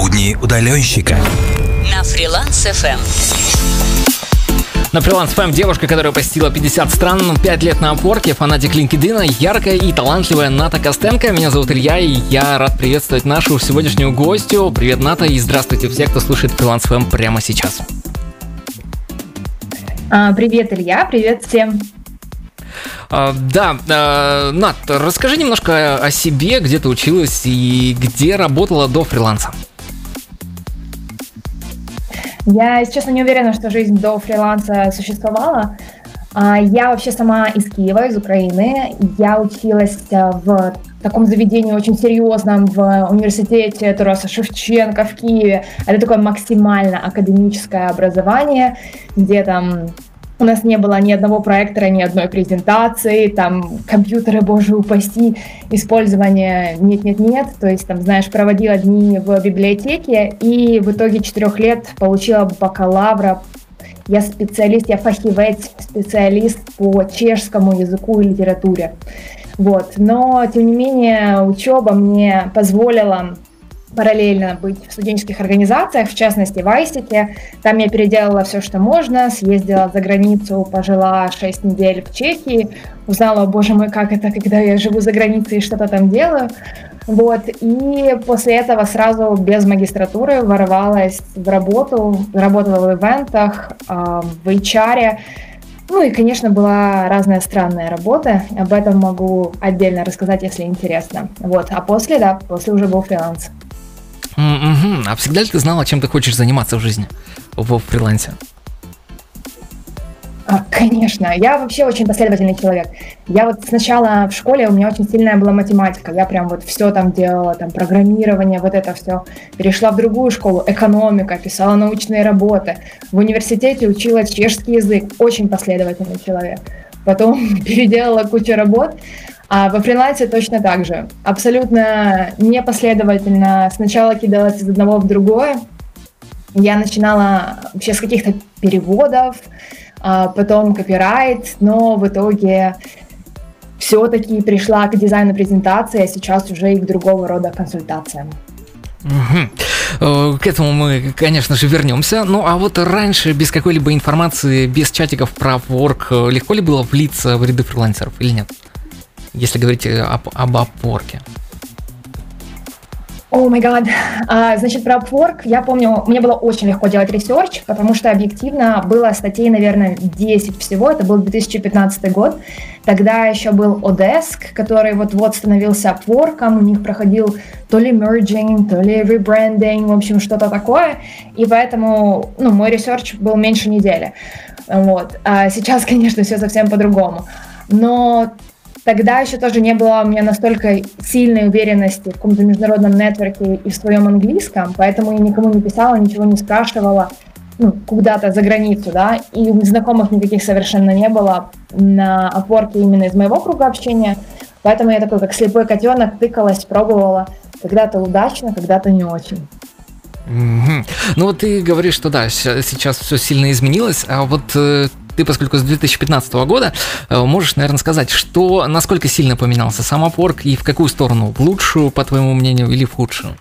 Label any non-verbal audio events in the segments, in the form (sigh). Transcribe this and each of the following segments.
Будни удаленщика. На Freelance FM. На Freelance FM девушка, которая посетила 50 стран, 5 лет на Upwork'е, фанатик LinkedIn, яркая и талантливая Ната Костенко. Меня зовут Илья, и я рад приветствовать нашу сегодняшнюю гостью. Привет, Ната, и здравствуйте все, кто слушает Freelance FM прямо сейчас. А, привет, Илья, привет всем. А, да, а, Нат, расскажи немножко о себе, где ты училась и где работала до фриланса. Я, честно, не уверена, что жизнь до фриланса существовала. А, я вообще сама из Киева, из Украины. Я училась э, в таком заведении очень серьезном в университете Тараса Шевченко в Киеве. Это такое максимально академическое образование, где там у нас не было ни одного проектора, ни одной презентации, там компьютеры, боже упаси, использование нет-нет-нет, то есть там, знаешь, проводила дни в библиотеке и в итоге четырех лет получила бакалавра я специалист, я фахивец, специалист по чешскому языку и литературе. Вот. Но, тем не менее, учеба мне позволила параллельно быть в студенческих организациях, в частности в Айсике. Там я переделала все, что можно, съездила за границу, пожила 6 недель в Чехии, узнала, боже мой, как это, когда я живу за границей и что-то там делаю. Вот, и после этого сразу без магистратуры ворвалась в работу, работала в ивентах, в HR, ну и, конечно, была разная странная работа. Об этом могу отдельно рассказать, если интересно. Вот. А после, да, после уже был фриланс. Mm-hmm. А всегда ли ты знала, чем ты хочешь заниматься в жизни в фрилансе? А, конечно, я вообще очень последовательный человек. Я вот сначала в школе у меня очень сильная была математика, я прям вот все там делала, там программирование, вот это все. Перешла в другую школу, экономика, писала научные работы. В университете учила чешский язык, очень последовательный человек. Потом (laughs) переделала кучу работ, а во фрилансе точно так же. Абсолютно непоследовательно. Сначала кидалась из одного в другое. Я начинала вообще с каких-то переводов, а потом копирайт, но в итоге все-таки пришла к дизайну презентации, а сейчас уже и к другого рода консультациям. Угу. К этому мы, конечно же, вернемся. Ну а вот раньше, без какой-либо информации, без чатиков про Upwork, легко ли было влиться в ряды фрилансеров или нет? Если говорить об, об Upwork'е? Oh my God. Значит, про Upwork я помню, мне было очень легко делать ресерч, потому что объективно было статей, наверное, 10 всего. Это был 2015 год. Тогда еще был Odesk, который вот-вот становился Upwork. У них проходил то ли merging, то ли rebranding, в общем, что-то такое. И поэтому ну, мой ресерч был меньше недели. Вот. А сейчас, (laughs) конечно, все совсем по-другому. Но Тогда еще тоже не было у меня настолько сильной уверенности в каком-то международном нетворке и в своем английском, поэтому я никому не писала, ничего не спрашивала ну, куда-то за границу, да, и знакомых никаких совершенно не было на Upwork'е именно из моего круга общения, поэтому я такой, как слепой котенок, тыкалась, пробовала, когда-то удачно, когда-то не очень. Mm-hmm. Ну вот ты говоришь, что да, сейчас все сильно изменилось, а вот э, ты, поскольку с 2015 года, э, можешь, наверное, сказать, что насколько сильно поменялся сам Upwork и в какую сторону? В лучшую, по твоему мнению, или в худшую?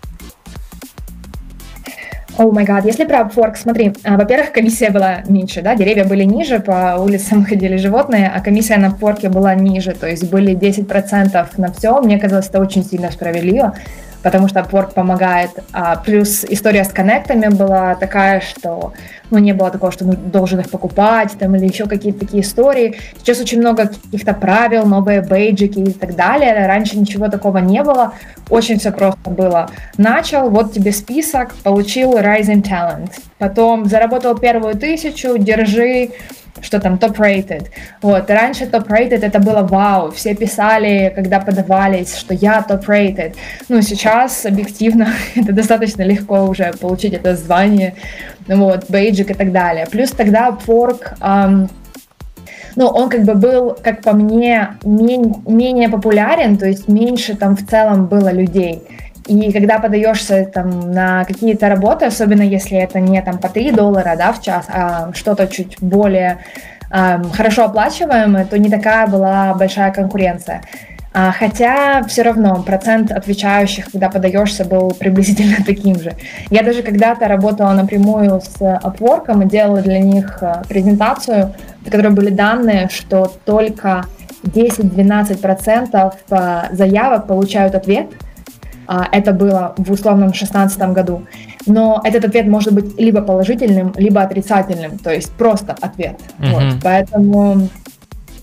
О май гад, если про Upwork, смотри, а, во-первых, комиссия была меньше, да, деревья были ниже, по улицам (laughs) ходили животные, а комиссия на Upwork была ниже, то есть были 10% на все, мне казалось, это очень сильно справедливо, потому что Upwork помогает. А, плюс история с коннектами была такая, что ну, не было такого, что должен их покупать там, или еще какие-то такие истории. Сейчас очень много каких-то правил, новые бейджики и так далее. Раньше ничего такого не было. Очень все просто было. Начал, вот тебе список, получил Rising Talent. Потом заработал первую тысячу, держи что там топ-рейтед. Вот, раньше топ-рейтед это было вау, все писали, когда подавались, что я топ-рейтед. Ну, сейчас объективно (laughs) это достаточно легко уже получить это звание, вот, бейджик и так далее. Плюс тогда Upwork, эм, ну, он как бы был, как по мне, менее популярен, то есть меньше там в целом было людей. И когда подаешься там на какие-то работы, особенно если это не там по 3 доллара да, в час, а что-то чуть более э, хорошо оплачиваемое, то не такая была большая конкуренция. А, хотя все равно процент отвечающих, когда подаешься, был приблизительно (laughs) таким же. Я даже когда-то работала напрямую с Upwork и делала для них э, презентацию, в которой были данные, что только 10-12% э, заявок получают ответ. А, это было в условном 2016 году. Но этот ответ может быть либо положительным, либо отрицательным, то есть просто ответ. Mm-hmm. Вот, поэтому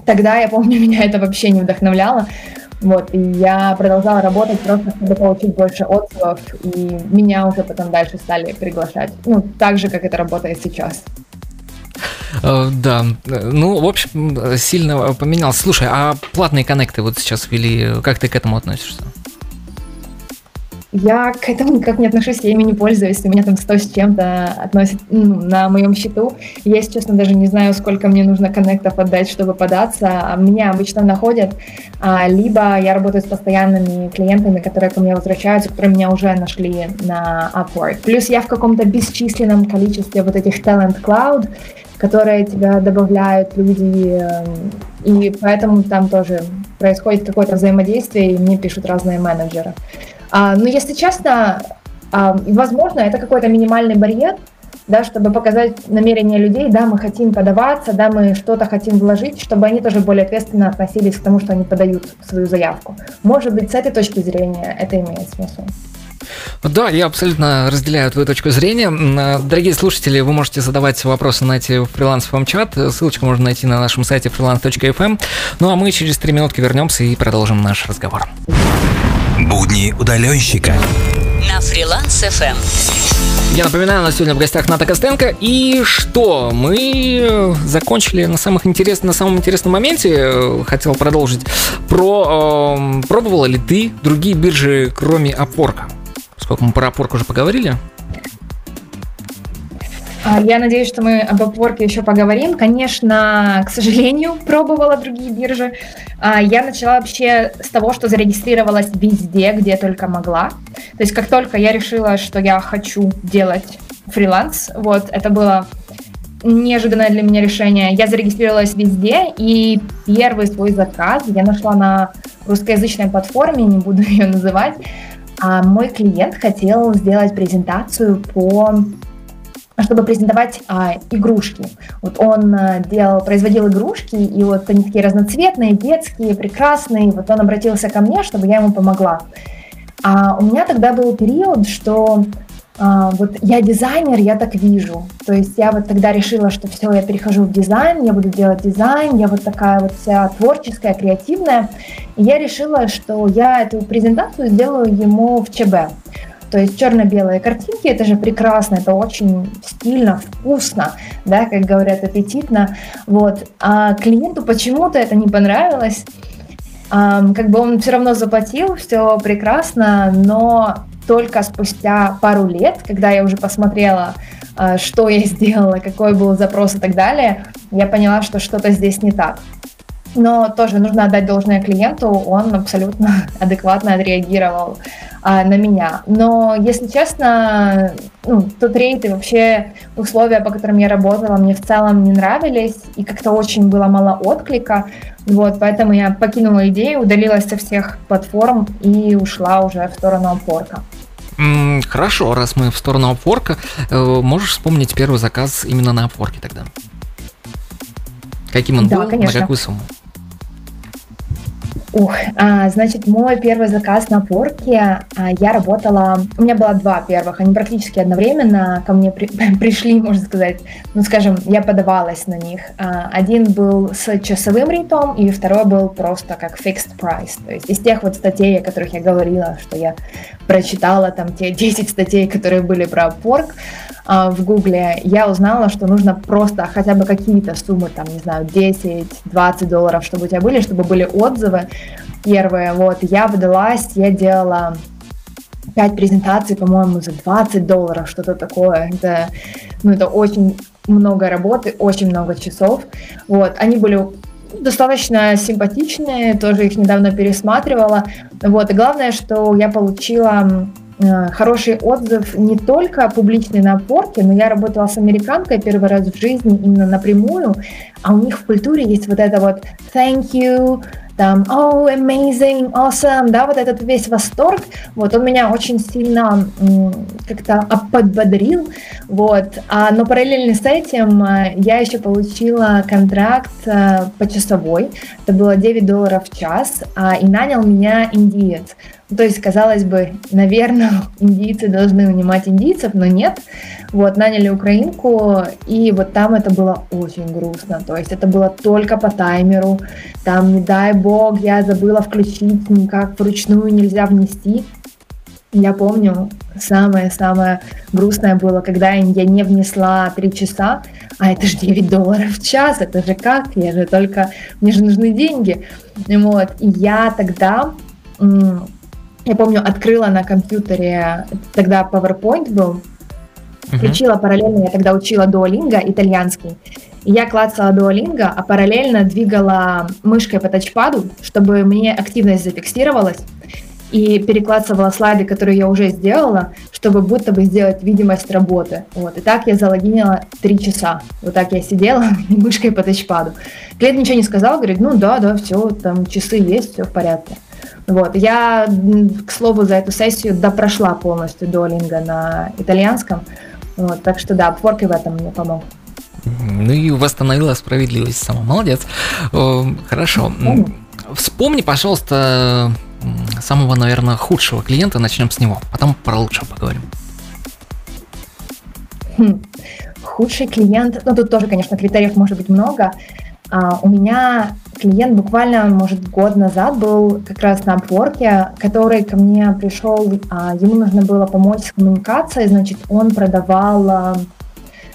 тогда, я помню, (laughs) меня это вообще не вдохновляло. Вот, и я продолжала работать просто, чтобы получить больше отзывов, и меня уже потом дальше стали приглашать. Ну, так же, как это работает сейчас. Э, да, ну, в общем, сильно поменялся. Слушай, а платные коннекты вот сейчас ввели, как ты к этому относишься? Я к этому никак не отношусь, я ими не пользуюсь. У меня там 100 с чем-то относит ну, на моем счету. Я, если честно, даже не знаю, сколько мне нужно коннектов отдать, чтобы податься. А меня обычно находят. А, либо я работаю с постоянными клиентами, которые ко мне возвращаются, которые меня уже нашли на Upwork. Плюс я в каком-то бесчисленном количестве вот этих Talent Cloud, которые тебя добавляют люди, эм, и поэтому там тоже происходит какое-то взаимодействие, и мне пишут разные менеджеры. А, ну, если честно, а, возможно, это какой-то минимальный барьер, да, чтобы показать намерение людей, да, мы хотим подаваться, да, мы что-то хотим вложить, чтобы они тоже более ответственно относились к тому, что они подают свою заявку. Может быть, с этой точки зрения это имеет смысл. Да, я абсолютно разделяю твою точку зрения. Дорогие слушатели, вы можете задавать вопросы на эти фриланс чат. Ссылочку можно найти на нашем сайте freelance.fm. Ну а мы через три минутки вернемся и продолжим наш разговор. Будни удаленщика на фриланс FM. Я напоминаю, у нас сегодня в гостях Ната Костенко. И что? Мы закончили на, самых интерес... на самом интересном моменте. Хотел продолжить. Про э, пробовала ли ты другие биржи, кроме опорка? Сколько мы про опорку уже поговорили? А, я надеюсь, что мы об Upwork еще поговорим. Конечно, к сожалению, (laughs) пробовала другие биржи. А, я начала вообще с того, что зарегистрировалась везде, где только могла. То есть как только я решила, что я хочу делать фриланс, вот, это было неожиданное для меня решение. Я зарегистрировалась везде, и первый свой заказ я нашла на русскоязычной платформе, не буду (laughs) ее называть. А мой клиент хотел сделать презентацию по чтобы презентовать а, игрушки. Вот он а, делал, производил игрушки, и вот они такие разноцветные, детские, прекрасные. Вот он обратился ко мне, чтобы я ему помогла. А у меня тогда был период, что а, вот я дизайнер, я так вижу. То есть я вот тогда решила, что все, я перехожу в дизайн, я буду делать дизайн, я вот такая вот вся творческая, креативная. И я решила, что я эту презентацию сделаю ему в ЧБ. То есть черно-белые картинки, это же прекрасно, это очень стильно, вкусно, да, как говорят, аппетитно. Вот. А клиенту почему-то это не понравилось. Как бы он все равно заплатил, все прекрасно, но только спустя пару лет, когда я уже посмотрела, uh, что я сделала, какой был запрос и так далее, я поняла, что что-то здесь не так. Но тоже нужно отдать должное клиенту, он абсолютно (laughs) адекватно отреагировал а, на меня. Но, если честно, ну, тот рейд и вообще условия, по которым я работала, мне в целом не нравились, и как-то очень было мало отклика. Вот, поэтому я покинула идею, удалилась со всех платформ и ушла уже в сторону опорка. Хорошо, раз мы в сторону опорка, э, можешь вспомнить первый заказ именно на опорке тогда? Каким он да, был, конечно. на какую сумму? Ух, а, значит, мой первый заказ на порке, а, я работала, у меня было два первых, они практически одновременно ко мне при, (laughs) пришли, можно сказать, ну, скажем, я подавалась на них. А, один был с часовым рейтом, и второй был просто как fixed price, то есть из тех вот статей, о которых я говорила, что я прочитала там те 10 статей, которые были про порк, а, в Гугле, я узнала, что нужно просто хотя бы какие-то суммы, там, не знаю, 10-20 долларов, чтобы у тебя были, чтобы были отзывы первые. Вот, я выдалась, я делала 5 презентаций, по-моему, за 20 долларов, что-то такое. Это, ну, это очень много работы, очень много часов. Вот, они были достаточно симпатичные, тоже их недавно пересматривала. Вот, и главное, что я получила Э, хороший отзыв не только публичный на порке, но я работала с американкой первый раз в жизни именно напрямую, а у них в культуре есть вот это вот thank you, там, oh, amazing, awesome, да, вот этот весь восторг, вот, он меня очень сильно как-то подбодрил, вот, а, но параллельно с этим а, я еще получила контракт а, почасовой, это было 9 долларов в час, а, и нанял меня индиец, то есть, казалось бы, наверное, (laughs) индийцы должны унимать индийцев, но нет. Вот, наняли украинку, и вот там это было очень грустно. То есть, это было только по таймеру. Там, не дай бог, я забыла включить, никак вручную нельзя внести. Я помню, самое-самое грустное было, когда я не внесла 3 часа, а это же 9 долларов в час, это же как? Я же только, мне же нужны деньги. Вот, и я тогда я помню, открыла на компьютере, тогда PowerPoint был, включила uh-huh. параллельно, я тогда учила Duolingo итальянский, и я клацала Duolingo, а параллельно двигала мышкой по тачпаду, чтобы мне активность зафиксировалась, и переклацывала слайды, которые я уже сделала, чтобы будто бы сделать видимость работы. Вот. И так я залогинила три часа. Вот так я сидела (laughs) мышкой по тачпаду. Клиент ничего не сказал, говорит, ну да, да, все, там часы есть, все в порядке. Вот. Я, к слову, за эту сессию допрошла полностью Duolingo на итальянском. Вот. Так что да, Upwork и в этом мне помог. Ну и восстановила справедливость сама. Молодец. Хорошо. Вспомни, пожалуйста, самого, наверное, худшего клиента. Начнем с него. Потом про лучшего поговорим. Хм. Худший клиент, ну тут тоже, конечно, критериев может быть много. А, у меня клиент буквально, может, год назад был как раз на Upwork, который ко мне пришел, а, ему нужно было помочь с коммуникацией, значит, он продавал а,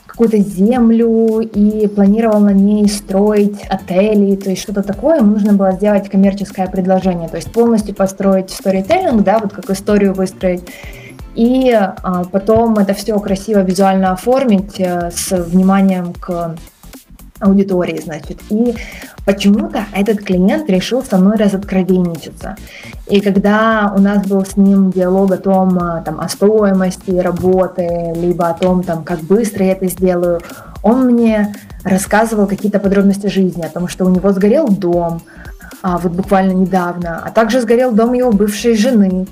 какую-то землю и планировал на ней строить отели, то есть что-то такое, ему нужно было сделать коммерческое предложение, то есть полностью построить сторителлинг, да, вот как историю выстроить, и а, потом это все красиво визуально оформить э, с вниманием к аудитории, значит. И почему-то этот клиент решил со мной разоткровенничаться. И когда у нас был с ним диалог о том, а, там, о стоимости работы, либо о том, там, как быстро я это сделаю, он мне рассказывал какие-то подробности жизни, о том, что у него сгорел дом, а, вот буквально недавно, а также сгорел дом его бывшей жены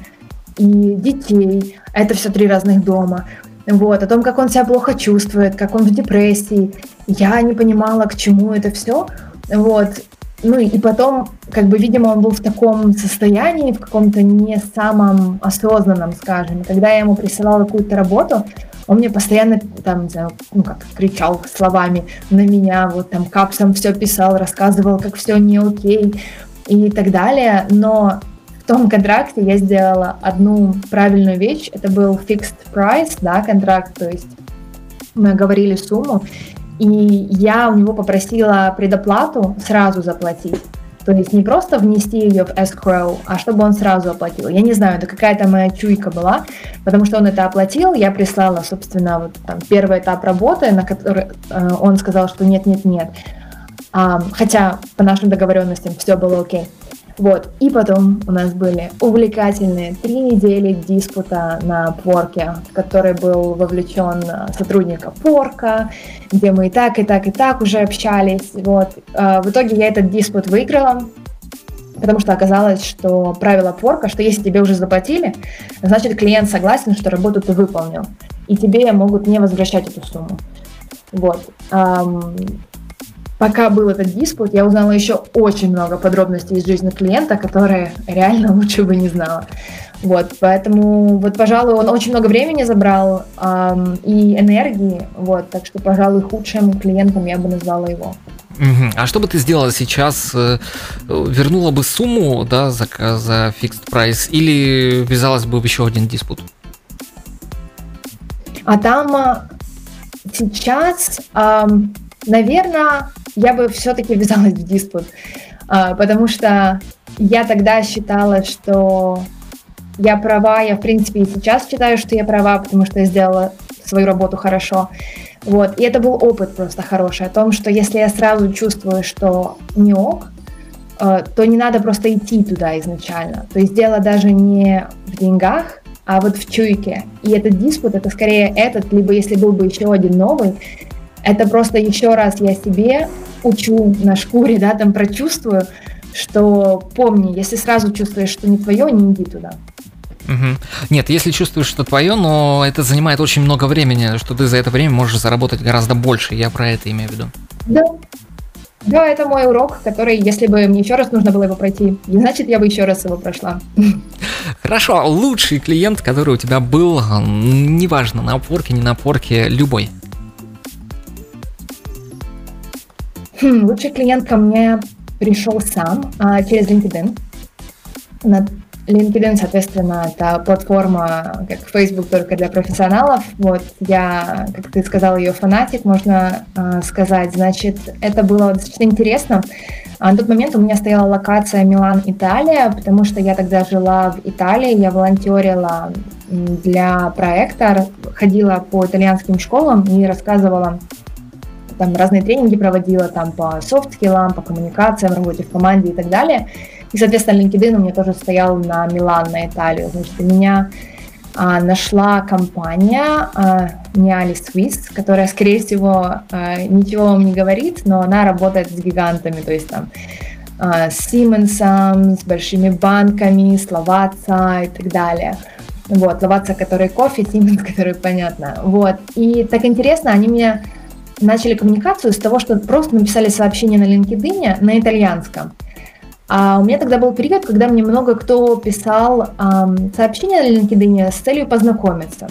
и детей. Это все три разных дома вот, о том, как он себя плохо чувствует, как он в депрессии. Я не понимала, к чему это все. Вот. Ну и потом, как бы, видимо, он был в таком состоянии, в каком-то не самом осознанном, скажем. Когда я ему присылала какую-то работу, он мне постоянно там, не знаю, ну как, кричал словами на меня, вот там капсом все писал, рассказывал, как все не окей и так далее. Но том контракте я сделала одну правильную вещь. Это был fixed price, да, контракт, то есть мы говорили сумму, и я у него попросила предоплату сразу заплатить. То есть не просто внести ее в escrow, а чтобы он сразу оплатил. Я не знаю, это какая-то моя чуйка была, потому что он это оплатил, я прислала, собственно, вот там первый этап работы, на который э, он сказал, что нет, нет, нет. А, хотя по нашим договоренностям все было окей. Вот. И потом у нас были увлекательные три недели диспута на Порке, в который был вовлечен э, сотрудник Порка, где мы и так, и так, и так уже общались. Вот. Э, в итоге я этот диспут выиграла, потому что оказалось, что правило Порка, что если тебе уже заплатили, значит клиент согласен, что работу ты выполнил, и тебе могут не возвращать эту сумму. Вот пока был этот диспут, я узнала еще очень много подробностей из жизни клиента, которые реально (laughs) лучше бы не знала. Вот, поэтому, вот, пожалуй, он очень много времени забрал эм, и энергии, вот, так что, пожалуй, худшим клиентом я бы назвала его. А что бы ты сделала сейчас? Э, вернула бы сумму, да, за, за fixed price или ввязалась бы в еще один диспут? А там а, сейчас, эм, наверное, я бы все-таки ввязалась в диспут, а, потому что я тогда считала, что я права, я в принципе и сейчас считаю, что я права, потому что я сделала свою работу хорошо. Вот. И это был опыт просто хороший о том, что если я сразу чувствую, что не ок, а, то не надо просто идти туда изначально. То есть дело даже не в деньгах, а вот в чуйке. И этот диспут, это скорее этот, либо если был бы еще один новый, это просто еще раз я себе учу на шкуре, да, там прочувствую, что помни, если сразу чувствуешь, что не твое, не иди туда. Угу. Нет, если чувствуешь, что твое, но это занимает очень много времени, что ты за это время можешь заработать гораздо больше. Я про это имею в виду. Да. Да, это мой урок, который, если бы мне еще раз нужно было его пройти, значит, я бы еще раз его прошла. Хорошо, лучший клиент, который у тебя был, неважно, на опорке, не на опорке, любой. Лучший клиент ко мне пришел сам а, через LinkedIn. На LinkedIn, соответственно, это платформа, как Facebook, только для профессионалов. Вот я, как ты сказал, ее фанатик, можно э, сказать. Значит, это было достаточно интересно. А на тот момент у меня стояла локация Милан, Италия, потому что я тогда жила в Италии, я волонтерила для проекта, ходила по итальянским школам и рассказывала там разные тренинги проводила там по софт-скиллам, по коммуникациям, работе в команде и так далее. И, соответственно, LinkedIn у меня тоже стоял на Милан, на Италию. Значит, меня а, нашла компания а, Niali Swiss, которая, скорее всего, а, ничего вам не говорит, но она работает с гигантами, то есть там а, с Siemens, с большими банками, с Lavazza и так далее. Вот, Lavazza, который кофе, Siemens, (laughs) который понятно. Вот, и так интересно, они мне начали коммуникацию с того, что просто написали сообщение на LinkedIn на итальянском. А у меня тогда был период, когда мне много кто писал эм, сообщения на LinkedIn с целью познакомиться.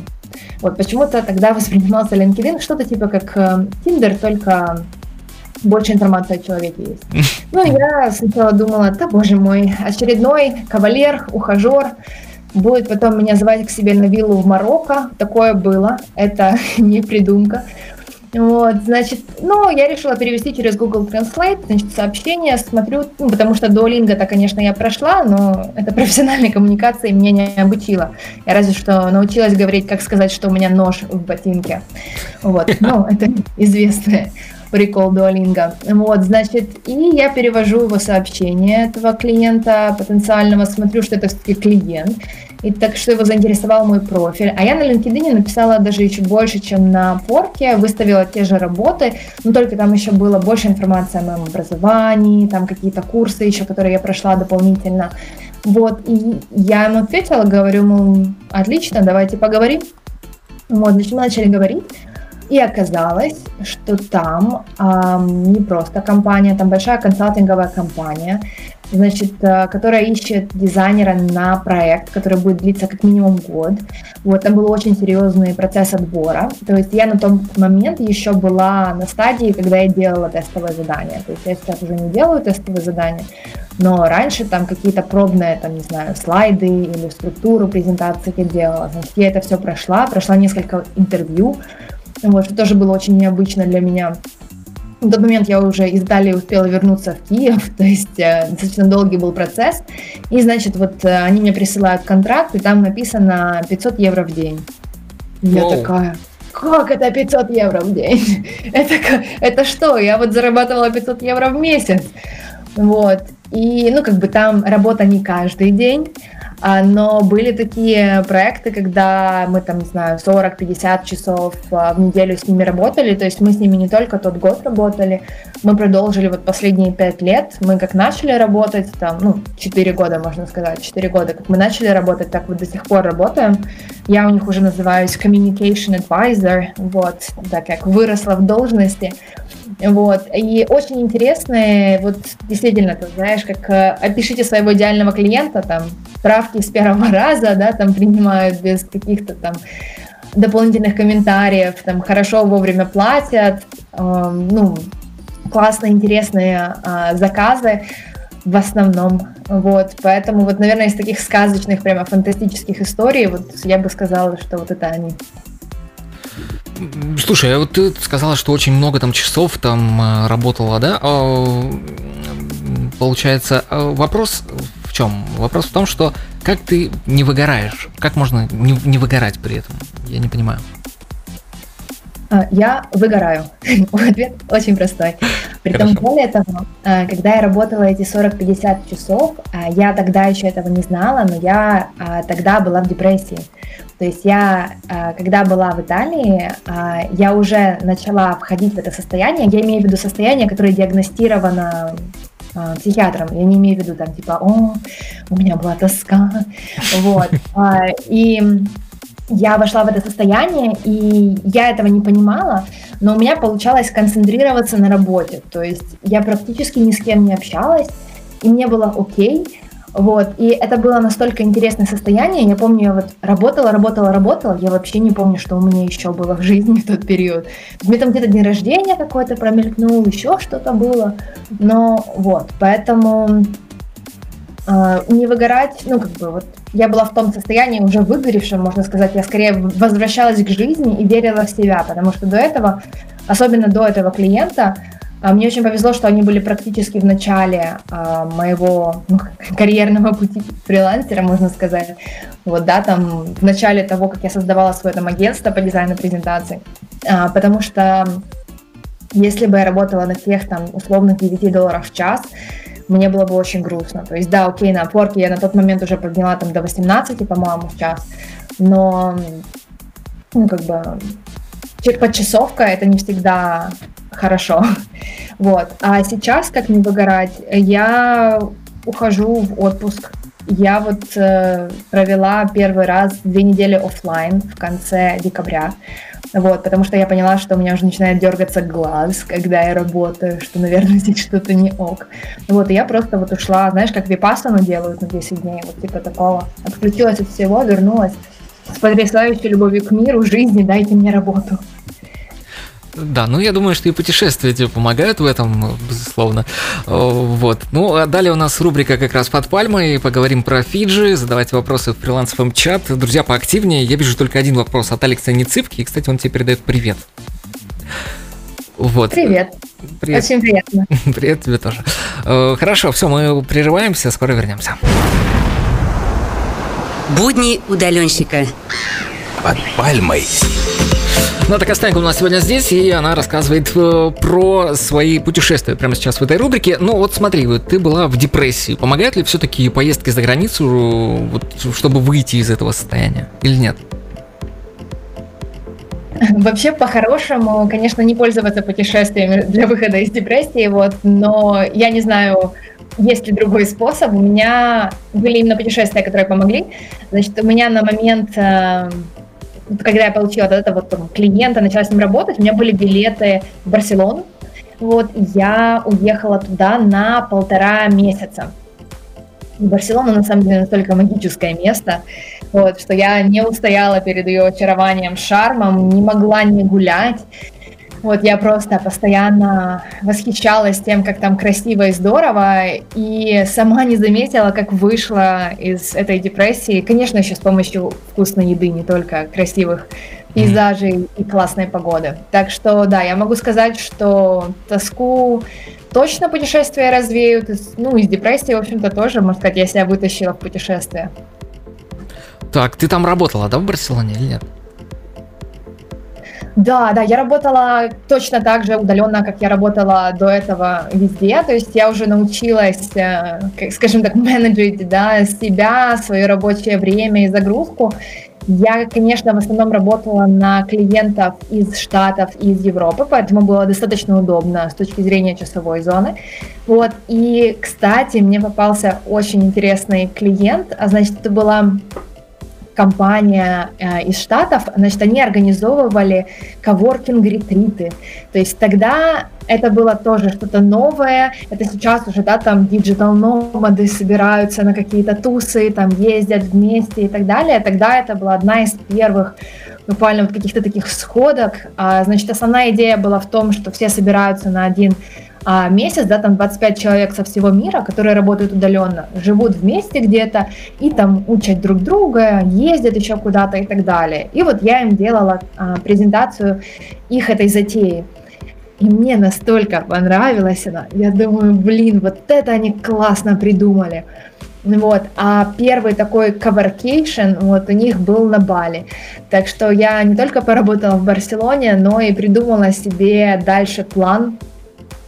Вот почему-то тогда воспринимался LinkedIn что-то типа как э, Tinder, только больше информации о человеке есть. (laughs) Ну, я сначала думала, да, боже мой, очередной кавалер, ухажер, будет потом меня звать к себе на виллу в Марокко. Такое было, это (laughs) не придумка. Вот, значит, ну, я решила перевести через Google Translate, значит, сообщение, смотрю, ну, потому что Duolingo-то, конечно, я прошла, но это (laughs) профессиональная коммуникация меня не обучила. Я разве что научилась говорить, как сказать, что у меня нож в ботинке. Вот, ну, (laughs) это известное прикол Duolingo. Вот, значит, и я перевожу его сообщение этого клиента потенциального, смотрю, что это все-таки клиент, и так что его заинтересовал мой профиль. А я на LinkedIn написала даже еще больше, чем на Порке, выставила те же работы, но только там еще было больше информации о моем образовании, там какие-то курсы еще, которые я прошла дополнительно. Вот, и я ему ответила, говорю, мол, отлично, давайте поговорим. Вот, значит, мы начали говорить. И оказалось, что там эм, не просто компания, там большая консалтинговая компания, значит, э, которая ищет дизайнера на проект, который будет длиться как минимум год. Вот, там был очень серьезный процесс отбора. То есть я на тот момент еще была на стадии, когда я делала тестовое задание. То есть я сейчас уже не делаю тестовые задания, но раньше там какие-то пробные, там, не знаю, слайды или структуру презентации я делала. Значит, я это все прошла, прошла несколько интервью, вот, что тоже было очень необычно для меня. В тот момент я уже из Италии успела вернуться в Киев, (laughs) то есть э, достаточно долгий был процесс. И, значит, вот э, они мне присылают контракт, и там написано 500 евро в день. Я такая, как это 500 евро в день? (laughs) это, это что? Я вот зарабатывала 500 евро в месяц. Вот. И, ну, как бы там работа не каждый день, но были такие проекты, когда мы там, не знаю, 40-50 часов а, в неделю с ними работали, то есть мы с ними не только тот год работали, мы продолжили вот последние 5 лет, мы как начали работать, там, ну, 4 года, можно сказать, 4 года, как мы начали работать, так вот до сих пор работаем. Я у них уже называюсь Communication Advisor, вот, так как выросла в должности, вот. И очень интересно, вот действительно, ты знаешь, как э, опишите своего идеального клиента, там, правки с первого (laughs) раза, да, там принимают без каких-то там дополнительных комментариев, там хорошо вовремя платят, э, ну, классные, интересные э, заказы в основном, вот, поэтому вот, наверное, из таких сказочных, прямо фантастических историй, вот я бы сказала, что вот это они. Слушай, а вот ты сказала, что очень много там часов там э, работала, да? А, получается, а вопрос в чем? Вопрос в том, что как ты не выгораешь? Как можно не выгорать при этом? Я не понимаю. Я выгораю. (laughs) Ответ очень простой. Притом, более того, когда я работала эти 40-50 часов, я тогда еще этого не знала, но я тогда была в депрессии. То есть я, а, когда была в Италии, а, я уже начала входить в это состояние. Я имею в виду состояние, которое диагностировано а, психиатром. Я не имею в виду там типа, о, у меня была тоска, (laughs) вот. А, и я вошла в это состояние, и я этого не понимала, но у меня получалось концентрироваться на работе. То есть я практически ни с кем не общалась, и мне было окей. Вот, и это было настолько интересное состояние. Я помню, я вот работала, работала, работала. Я вообще не помню, что у меня еще было в жизни в тот период. Меня там где-то день рождения какой-то промелькнул, еще что-то было. Но вот, поэтому не выгорать, ну, как бы вот я была в том состоянии уже выгоревшем, можно сказать, я скорее возвращалась к жизни и верила в себя, потому что до этого, особенно до этого клиента, а, мне очень повезло, что они были практически в начале а, моего ну, (laughs) карьерного пути фрилансера, можно сказать. Вот, да, там в начале того, как я создавала свое там агентство по дизайну презентаций. А, потому что если бы я работала на тех там условных 9 долларов в час, мне было бы очень грустно. То есть, да, окей, на Upwork я на тот момент уже подняла там до 18, по-моему, в час, но, ну, как бы, подчасовка – это не всегда хорошо. (laughs) Вот. А сейчас, как не выгорать, я ухожу в отпуск. Я вот э, провела первый раз две недели офлайн в конце декабря. Вот, потому что я поняла, что у меня уже начинает дергаться глаз, когда я работаю, что, наверное, (laughs) здесь что-то не ок. Вот, и я просто вот ушла, знаешь, как випассану делают на 10 дней, вот типа такого. Отключилась от всего, вернулась с потрясающей любовью к миру, жизни, дайте мне работу. Да, ну я думаю, что и путешествия тебе помогают в этом, безусловно. Вот. Ну, а далее у нас рубрика как раз под пальмой. Поговорим про Фиджи, задавайте вопросы в фрилансовом чат. Друзья, поактивнее. Я вижу только один вопрос от Алекса Ниципки. И, кстати, он тебе передает привет. Вот. Привет. Привет. Очень приятно. (laughs) Привет тебе тоже. Хорошо, все, мы прерываемся, скоро вернемся. Будни удаленщика. Под пальмой. Ната Костенко у нас сегодня здесь, и она рассказывает э, про свои путешествия прямо сейчас в этой рубрике. Ну вот смотри, вот ты была в депрессии. Помогают ли все-таки поездки за границу, вот, чтобы выйти из этого состояния или нет? Вообще, по-хорошему, конечно, не пользоваться путешествиями для выхода из депрессии, вот, но я не знаю, есть ли другой способ. У меня были именно путешествия, которые помогли. Значит, у меня на момент э, когда я получила вот это вот клиента, начала с ним работать, у меня были билеты в Барселону. Вот, я уехала туда на полтора месяца. Барселона, на самом деле, настолько магическое место, вот, что я не устояла перед ее очарованием, шармом, не могла не гулять. Вот я просто постоянно восхищалась тем, как там красиво и здорово, и сама не заметила, как вышла из этой депрессии. Конечно, еще с помощью вкусной еды, не только красивых пейзажей и классной погоды. Так что да, я могу сказать, что тоску точно путешествия развеют. Ну, из депрессии, в общем-то, тоже, можно сказать, я себя вытащила в путешествие. Так, ты там работала, да, в Барселоне или нет? Да, да, я работала точно так же удаленно, как я работала до этого везде. То есть я уже научилась, э, скажем так, менеджить да, себя, свое рабочее время и загрузку. Я, конечно, в основном работала на клиентов из Штатов и из Европы, поэтому было достаточно удобно с точки зрения часовой зоны. Вот. И, кстати, мне попался очень интересный клиент, а значит, это была компания э, из Штатов, значит, они организовывали коворкинг-ретриты. То есть тогда это было тоже что-то новое. Это сейчас уже, да, там диджитал-номады собираются на какие-то тусы, там ездят вместе и так далее. Тогда это была одна из первых буквально вот каких-то таких сходок. А, значит, основная идея была в том, что все собираются на один а месяц, да, там 25 человек со всего мира, которые работают удаленно, живут вместе где-то и там учат друг друга, ездят еще куда-то и так далее. И вот я им делала а, презентацию их этой затеи. И мне настолько понравилась она. Я думаю, блин, вот это они классно придумали. Вот. А первый такой coworkation вот у них был на Бали. Так что я не только поработала в Барселоне, но и придумала себе дальше план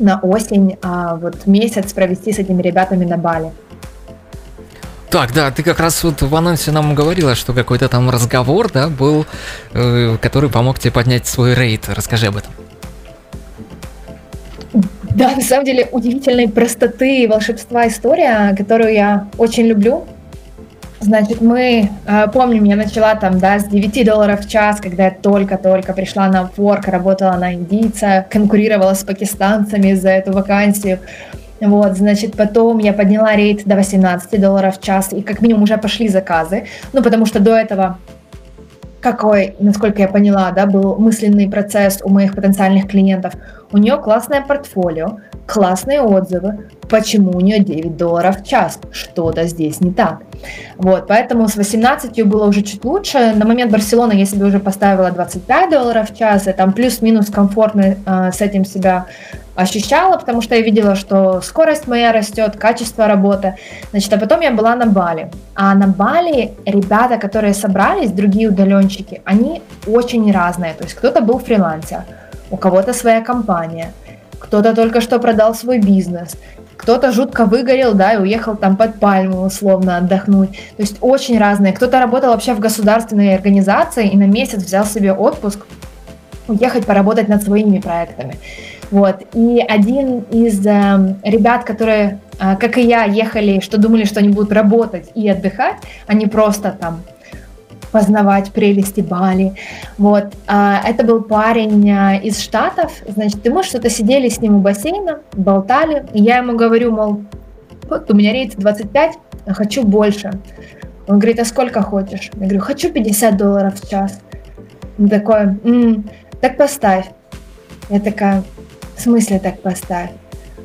на осень а, вот месяц провести с этими ребятами на Бали. Так, да, ты как раз вот в анонсе нам говорила, что какой-то там разговор, да, был, э, который помог тебе поднять свой рейд. Расскажи об этом. Да, на самом деле удивительной простоты и волшебства история, которую я очень люблю. Значит, мы, э, помним, я начала там, да, с 9 долларов в час, когда я только-только пришла на Upwork, работала на индийца, конкурировала с пакистанцами за эту вакансию. Вот, значит, потом я подняла рейд до 18 долларов в час, и как минимум уже пошли заказы. Ну, потому что до этого какой, насколько я поняла, да, был мысленный процесс у моих потенциальных клиентов. У нее классное портфолио, классные отзывы. Почему у нее 9 долларов в час? Что-то здесь не так. Вот, поэтому с 18 было уже чуть лучше. На момент Барселоны я себе уже поставила 25 долларов в час, и там плюс-минус комфортно э, с этим себя ощущала, потому что я видела, что скорость моя растет, качество работы. Значит, а потом я была на Бали. А на Бали ребята, которые собрались, другие удаленщики, они очень разные. То есть кто-то был фрилансер, у кого-то своя компания, кто-то только что продал свой бизнес, кто-то жутко выгорел, да, и уехал там под пальму условно отдохнуть. То есть очень разные. Кто-то работал вообще в государственной организации и на месяц взял себе отпуск, уехать поработать над своими проектами. Вот. И один из э, ребят, которые, э, как и я, ехали, что думали, что они будут работать и отдыхать, они просто там познавать прелести Бали. Вот. А, это был парень а, из Штатов. Значит, мы что-то сидели с ним у бассейна, болтали. И я ему говорю, мол, вот у меня рейд 25, а хочу больше. Он говорит, а сколько хочешь? Я говорю, хочу 50 долларов в час. Он такой, м-м, так поставь. Я такая, в смысле так поставь?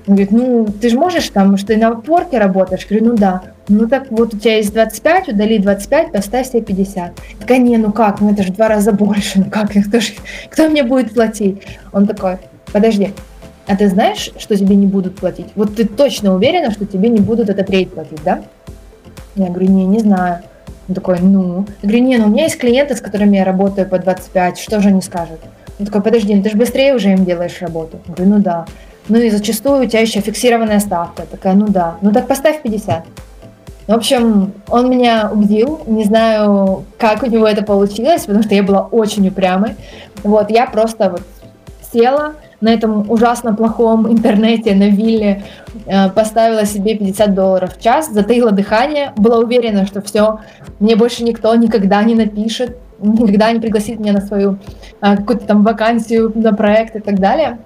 Он говорит, ну, ты же можешь там, что ты на порке работаешь? Я говорю, ну да. Ну так вот у тебя есть 25, удали 25, поставь себе 50. Такая, не, ну как, ну это же в два раза больше, ну как, кто, же, кто мне будет платить? Он такой, подожди, а ты знаешь, что тебе не будут платить? Вот ты точно уверена, что тебе не будут этот рейд платить, да? Я говорю, не, не знаю. Он такой, ну. Я говорю, не, ну у меня есть клиенты, с которыми я работаю по 25, что же они скажут? Он такой, подожди, ну ты же быстрее уже им делаешь работу. Я говорю, ну да. Ну и зачастую у тебя еще фиксированная ставка. Такая, ну да. Ну так поставь 50. В общем, он меня убедил. Не знаю, как у него это получилось, потому что я была очень упрямой. Вот, я просто вот села на этом ужасно плохом интернете на вилле, э, поставила себе 50 долларов в час, затаила дыхание, была уверена, что все, мне больше никто никогда не напишет, никогда не пригласит меня на свою а, какую-то там вакансию на проект и так далее.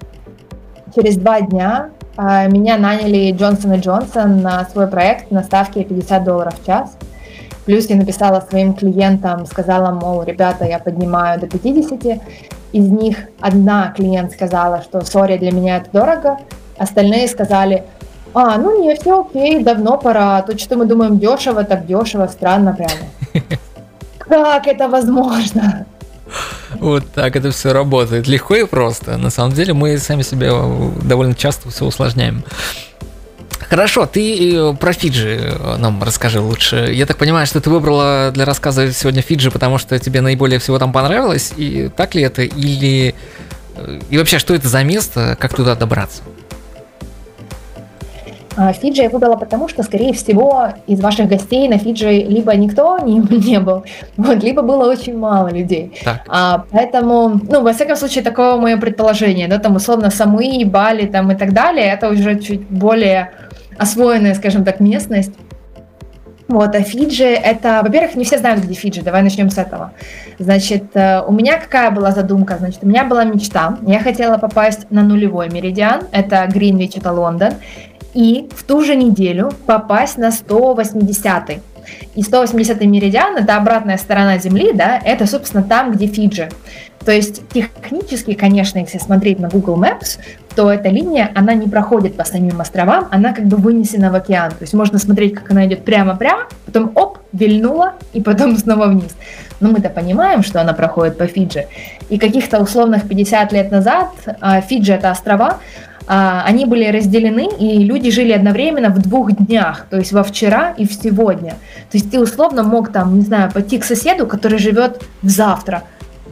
Через два дня меня наняли Джонсон и Джонсон на свой проект на ставке 50 долларов в час. Плюс я написала своим клиентам, сказала, мол, ребята, я поднимаю до 50. Из них одна клиент сказала, что, сори, для меня это дорого. Остальные сказали, а, ну не, все окей, давно пора. То, что мы думаем дешево, так дешево, странно прямо. (laughs) Как это возможно? Вот так это все работает. Легко и просто. На самом деле мы сами себе довольно часто все усложняем. Хорошо, ты э, про Фиджи э, нам расскажи лучше. Я так понимаю, что ты выбрала для рассказа сегодня Фиджи, потому что тебе наиболее всего там понравилось. И так ли это? Или... Э, и вообще, что это за место? Как туда добраться? А, Фиджи я выбрала потому, что, скорее всего, из ваших гостей на Фиджи либо никто (laughs) не, не был, вот, либо было очень мало людей. Так. А, поэтому, ну, во всяком случае, такое мое предположение, да, там, условно, Самуи, Бали, там, и так далее, это уже чуть более освоенная, скажем так, местность. Вот, а Фиджи это, во-первых, не все знают, где Фиджи, давай начнем с этого. Значит, э, у меня какая была задумка? Значит, у меня была мечта, я хотела попасть на нулевой меридиан, это Гринвич, это Лондон, и в ту же неделю попасть на 180 и 180 меридиан, это обратная сторона Земли, да, это, собственно, там, где Фиджи. То есть технически, конечно, если смотреть на Google Maps, то эта линия, она не проходит по самим островам, она как бы вынесена в океан. То есть можно смотреть, как она идет прямо-прямо, потом оп, вильнула, и потом снова вниз. Но мы-то понимаем, что она проходит по Фиджи. И каких-то условных 50 лет назад а, Фиджи это острова, они были разделены, и люди жили одновременно в двух днях, то есть во вчера и в сегодня. То есть ты условно мог там, не знаю, пойти к соседу, который живет в завтра.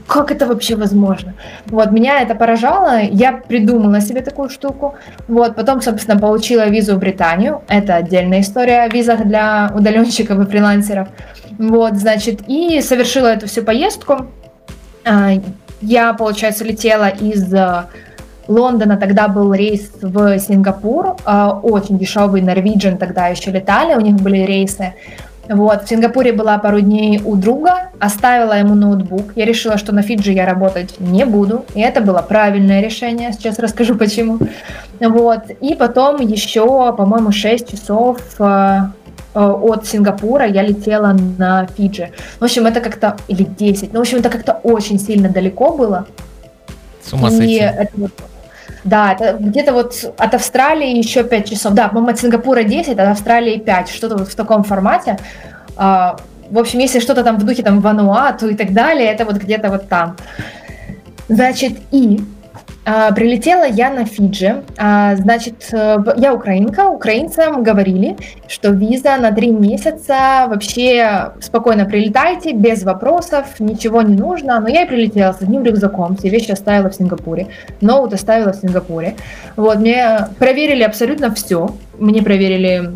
Как это вообще возможно? Вот, меня это поражало, я придумала себе такую штуку. Вот, потом, собственно, получила визу в Британию. Это отдельная история о визах для удаленщиков и фрилансеров. Вот, значит, и совершила эту всю поездку. А, я, получается, летела из Лондона тогда был рейс в Сингапур, очень дешевый Norwegian тогда еще летали, у них были рейсы. Вот, в Сингапуре была пару дней у друга, оставила ему ноутбук. Я решила, что на Фиджи я работать не буду, и это было правильное решение. Сейчас расскажу почему. Вот, и потом еще, по-моему, 6 часов э, э, от Сингапура я летела на Фиджи. В общем, это как-то, или 10, ну, в общем, это как-то очень сильно далеко было. С ума сойти. И это да, это где-то вот от Австралии еще 5 часов. Да, по-моему, от Сингапура 10, от Австралии 5. Что-то вот в таком формате. А, в общем, если что-то там в духе там Вануату и так далее, это вот где-то вот там. Значит, и прилетела я на Фиджи. А, значит, э, я украинка. Украинцам говорили, что виза на три месяца. Вообще спокойно прилетайте, без вопросов, ничего не нужно. Но я и прилетела с одним рюкзаком. Все вещи оставила в Сингапуре. Ноут оставила в Сингапуре. Вот, мне проверили абсолютно все. Мне проверили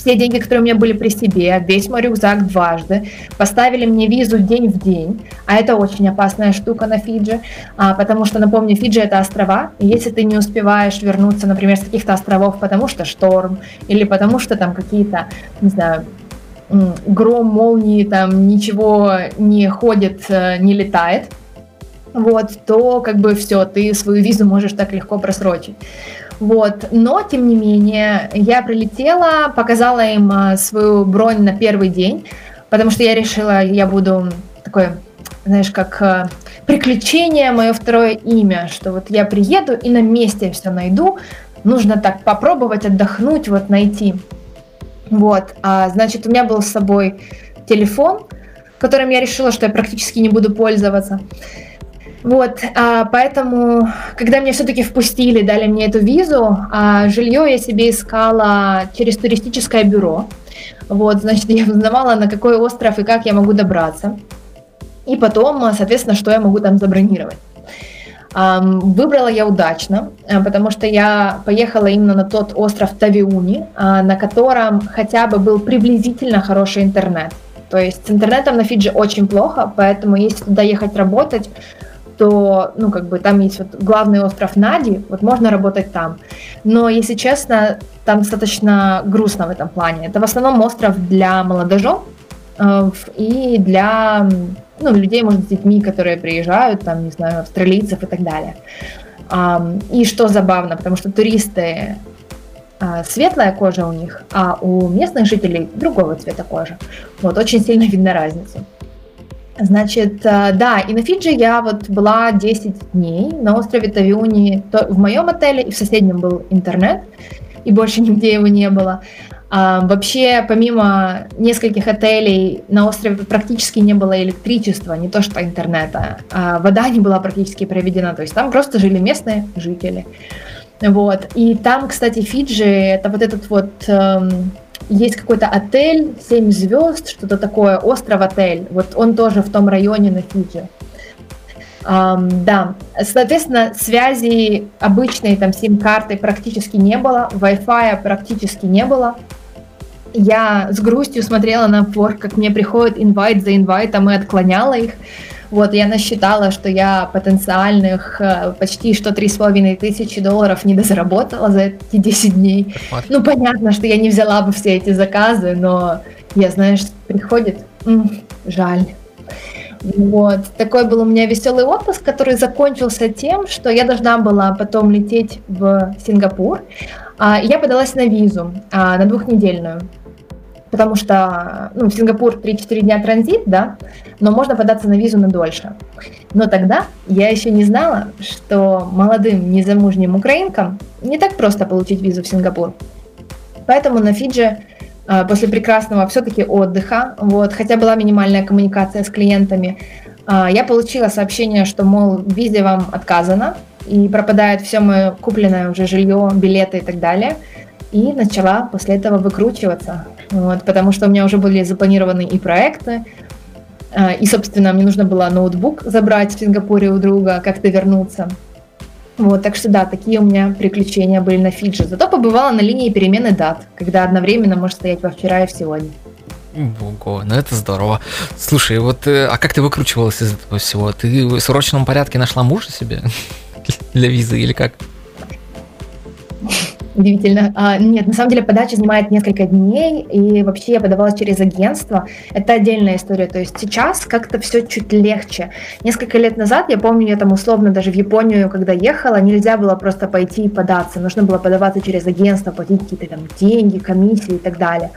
все деньги, которые у меня были при себе, весь мой рюкзак дважды, поставили мне визу день в день, а это очень опасная штука на Фиджи, а, потому что, напомню, Фиджи это острова, и если ты не успеваешь вернуться, например, с каких-то островов, потому что шторм, или потому что там какие-то, не знаю, гром, молнии, там ничего не ходит, э, не летает, вот, то как бы все, ты свою визу можешь так легко просрочить. Вот. Но, тем не менее, я прилетела, показала им а, свою бронь на первый день, потому что я решила, я буду такое, знаешь, как а, приключение, мое второе имя, что вот я приеду и на месте все найду, нужно так попробовать отдохнуть, вот найти. Вот, а, значит, у меня был с собой телефон, которым я решила, что я практически не буду пользоваться. Вот, а, поэтому, когда меня все-таки впустили, дали мне эту визу, а, жилье я себе искала через туристическое бюро. Вот, значит, я узнавала, на какой остров и как я могу добраться. И потом, соответственно, что я могу там забронировать. Выбрала я удачно, а, потому что я поехала именно на тот остров Тавиуни, на котором хотя бы был приблизительно хороший интернет. То есть с интернетом на Фиджи очень плохо, поэтому если туда ехать работать, что, ну, как бы там есть вот главный остров Нади, вот можно работать там. Но, если честно, там достаточно грустно в этом плане. Это в основном остров для молодежей э, и для ну, людей, может, с детьми, которые приезжают, там, не знаю, австралийцев и так далее. И что забавно, потому что туристы uh, светлая кожа у них, а у местных жителей другого цвета кожи. Вот, очень сильно видно разницу. Значит, э, да, и на Фиджи я вот была 10 дней на острове Тавиуни. В моем отеле и в соседнем был интернет, и больше нигде его не было. А, вообще, помимо нескольких отелей, на острове практически не было электричества, не то что интернета. А вода не была практически проведена, то есть там просто жили местные жители. Вот. И там, кстати, Фиджи, это вот этот вот эм, есть какой-то отель, 7 звезд, что-то такое, остров-отель. Вот он тоже в том районе на Фиджи. Um, да, соответственно, связи обычной там сим-карты практически не было, Wi-Fi практически не было. Я с грустью смотрела на Upwork, как мне приходит инвайт за инвайтом и отклоняла их. Вот, я насчитала, что я потенциальных э, почти что три с половиной тысячи долларов не дозаработала за эти 10 дней. Ну, понятно, что я не взяла бы все эти заказы, но я, знаешь, приходит, м-м, жаль. Вот. Такой был у меня веселый отпуск, который закончился тем, что я должна была потом лететь в Сингапур. А, я подалась на визу а, на двухнедельную потому что ну, в Сингапур 3-4 дня транзит, да, но можно податься на визу на дольше. Но тогда я еще не знала, что молодым незамужним украинкам не так просто получить визу в Сингапур. Поэтому на Фиджи а, после прекрасного все-таки отдыха, вот, хотя была минимальная коммуникация с клиентами, а, я получила сообщение, что, мол, визе вам отказано, и пропадает все мое купленное уже жилье, билеты и так далее. И начала после этого выкручиваться. Вот, потому что у меня уже были запланированы и проекты, а, и, собственно, мне нужно было ноутбук забрать в Сингапуре у друга, как-то вернуться. Вот, так что да, такие у меня приключения были на Фиджи. Зато побывала на линии перемены дат, когда одновременно может стоять во вчера и в сегодня. Ого, ну это здорово. Слушай, вот, э, а как ты выкручивалась из этого всего? Ты в срочном порядке нашла мужа себе? (laughs) для визы или как? Удивительно. А, нет, на самом деле подача занимает несколько дней, и вообще я подавалась через агентство. Это отдельная история. То есть сейчас как-то все чуть легче. Несколько лет назад, я помню, я там условно даже в Японию, когда ехала, нельзя было просто пойти и податься. Нужно было подаваться через агентство, платить какие-то там деньги, комиссии и так далее.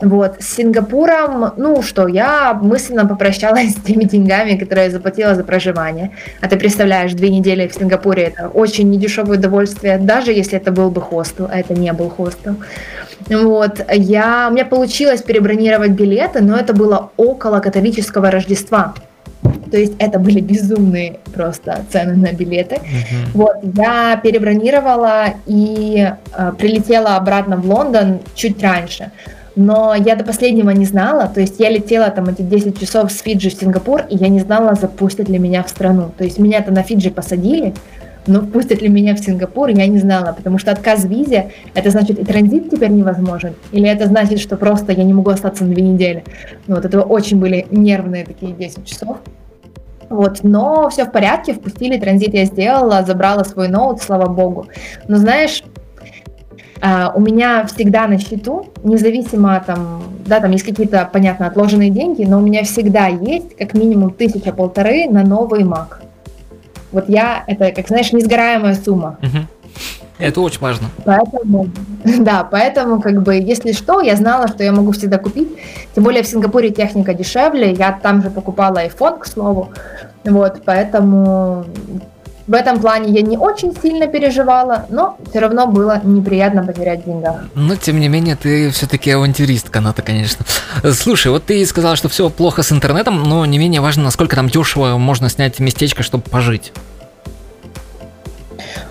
Вот, с Сингапуром, ну что, я мысленно попрощалась (laughs) с теми деньгами, которые я заплатила за проживание. А ты представляешь, две недели в Сингапуре это очень недешевое удовольствие, даже если это был бы хостел, а это не был хостел. Вот, я, у меня получилось перебронировать билеты, но это было около католического Рождества. То есть это были безумные просто цены на билеты. Uh-huh. Вот, я перебронировала и э, прилетела обратно в Лондон чуть раньше но я до последнего не знала, то есть я летела там эти 10 часов с Фиджи в Сингапур, и я не знала, запустят ли меня в страну. То есть меня-то на Фиджи посадили, но пустят ли меня в Сингапур, я не знала, потому что отказ в визе, это значит и транзит теперь невозможен, или это значит, что просто я не могу остаться на две недели. Ну, вот это очень были нервные такие 10 часов. Вот, но все в порядке, впустили, транзит я сделала, забрала свой ноут, слава богу. Но знаешь, у меня всегда на счету, независимо там, да, там есть какие-то, понятно, отложенные деньги, но у меня всегда есть как минимум тысяча-полторы на новый Mac. Вот я, это, как знаешь, несгораемая сумма. Это очень важно. Поэтому, (laughs) да, поэтому, как бы, если что, я знала, что я могу всегда купить. Тем более в Сингапуре техника дешевле, я там же покупала iPhone, к слову. Вот, поэтому в этом плане я не очень сильно переживала, но все равно было неприятно потерять деньгах. Но тем не менее, ты все-таки авантюристка, ну-то, конечно. Слушай, вот ты сказала, что все плохо с интернетом, но не менее важно, насколько там дешево можно снять местечко, чтобы пожить.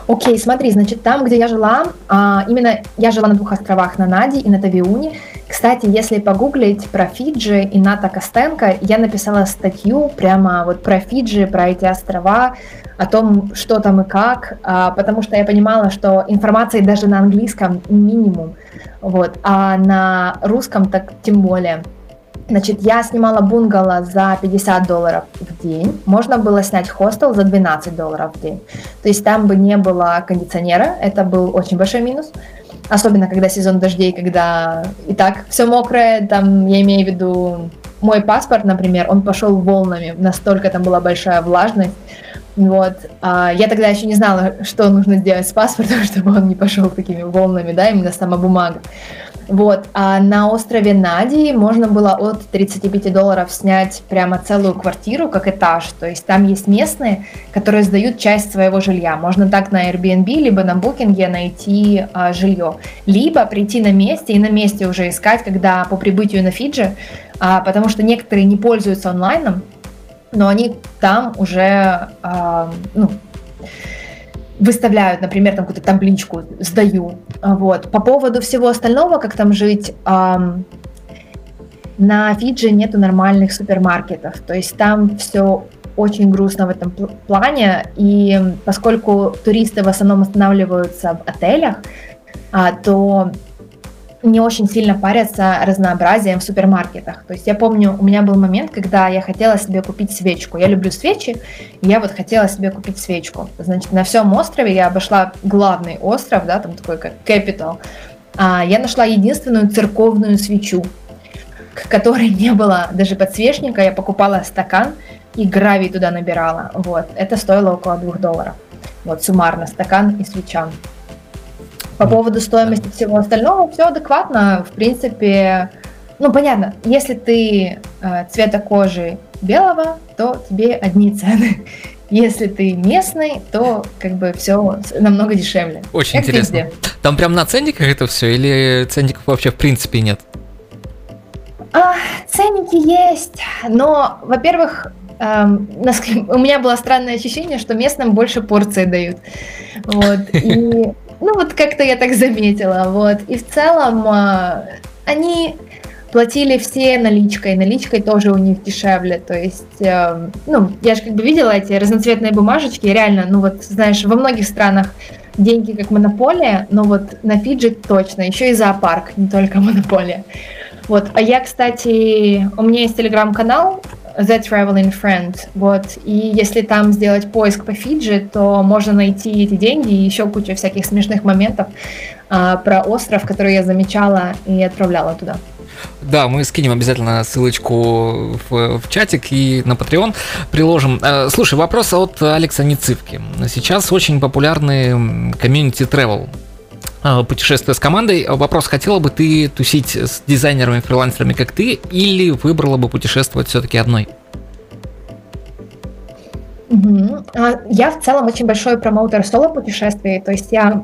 Окей, смотри, значит, там, где я жила, а, именно я жила на двух островах, на Нади и на Тавиуне. Кстати, если погуглить про Фиджи и Ната Костенко, я написала статью прямо вот про Фиджи, про эти острова, о том, что там и как, а, потому что я понимала, что информации даже на английском минимум, вот, а на русском так тем более. Значит, я снимала бунгало за 50 долларов в день. Можно было снять хостел за 12 долларов в день. То есть там бы не было кондиционера. Это был очень большой минус. Особенно, когда сезон дождей, когда и так все мокрое. Там, я имею в виду, мой паспорт, например, он пошел волнами. Настолько там была большая влажность. Вот. А я тогда еще не знала, что нужно сделать с паспортом, (laughs) чтобы он не пошел такими волнами, да, именно сама бумага. Вот. А на острове Нади можно было от 35 долларов снять прямо целую квартиру, как этаж. То есть там есть местные, которые сдают часть своего жилья. Можно так на Airbnb, либо на Booking найти а, жилье. Либо прийти на месте и на месте уже искать, когда по прибытию на Фиджи, а, потому что некоторые не пользуются онлайном, но они там уже, э, ну, выставляют, например, там какую-то табличку «сдаю». Вот. По поводу всего остального, как там жить, на Фиджи нету нормальных супермаркетов, то есть там все очень грустно в этом плане, и поскольку туристы в основном останавливаются в отелях, а, то не очень сильно парятся разнообразием в супермаркетах. То есть я помню, у меня был момент, когда я хотела себе купить свечку. Я люблю свечи, и я вот хотела себе купить свечку. Значит, на всем острове я обошла главный остров, да, там такой как Capital. А я нашла единственную церковную свечу, к которой не было даже подсвечника. Я покупала стакан и гравий туда набирала. Вот. Это стоило около двух долларов. Вот суммарно стакан и свеча. По поводу стоимости всего остального, все адекватно. В принципе, ну понятно, если ты э, цвета кожи белого, то тебе одни цены. (laughs) Если ты местный, то как бы все намного дешевле. Очень как интересно. Везде. Там прям на ценниках это все или ценников вообще в принципе нет? А, ценники есть, но, во-первых, эм, у меня было странное ощущение, что местным больше порции дают. Вот. И ну вот как-то я так заметила, вот. И в целом а, они платили все наличкой, наличкой тоже у них дешевле, то есть, э, ну, я же как бы видела эти разноцветные бумажечки, реально, ну вот, знаешь, во многих странах деньги как монополия, но вот на Фиджи точно, еще и зоопарк, не только монополия. Вот, а я, кстати, у меня есть телеграм-канал, The Traveling Friend. Вот. И если там сделать поиск по Фиджи, то можно найти эти деньги и еще кучу всяких смешных моментов а, про остров, который я замечала и отправляла туда. Да, мы скинем обязательно ссылочку в, в чатик и на Patreon приложим. Э, слушай, вопрос от Алекса Ницивки. Сейчас очень популярный комьюнити travel путешествия с командой. Вопрос, хотела бы ты тусить с дизайнерами, фрилансерами, как ты, или выбрала бы путешествовать все-таки одной? Я в целом очень большой промоутер соло путешествий, то есть я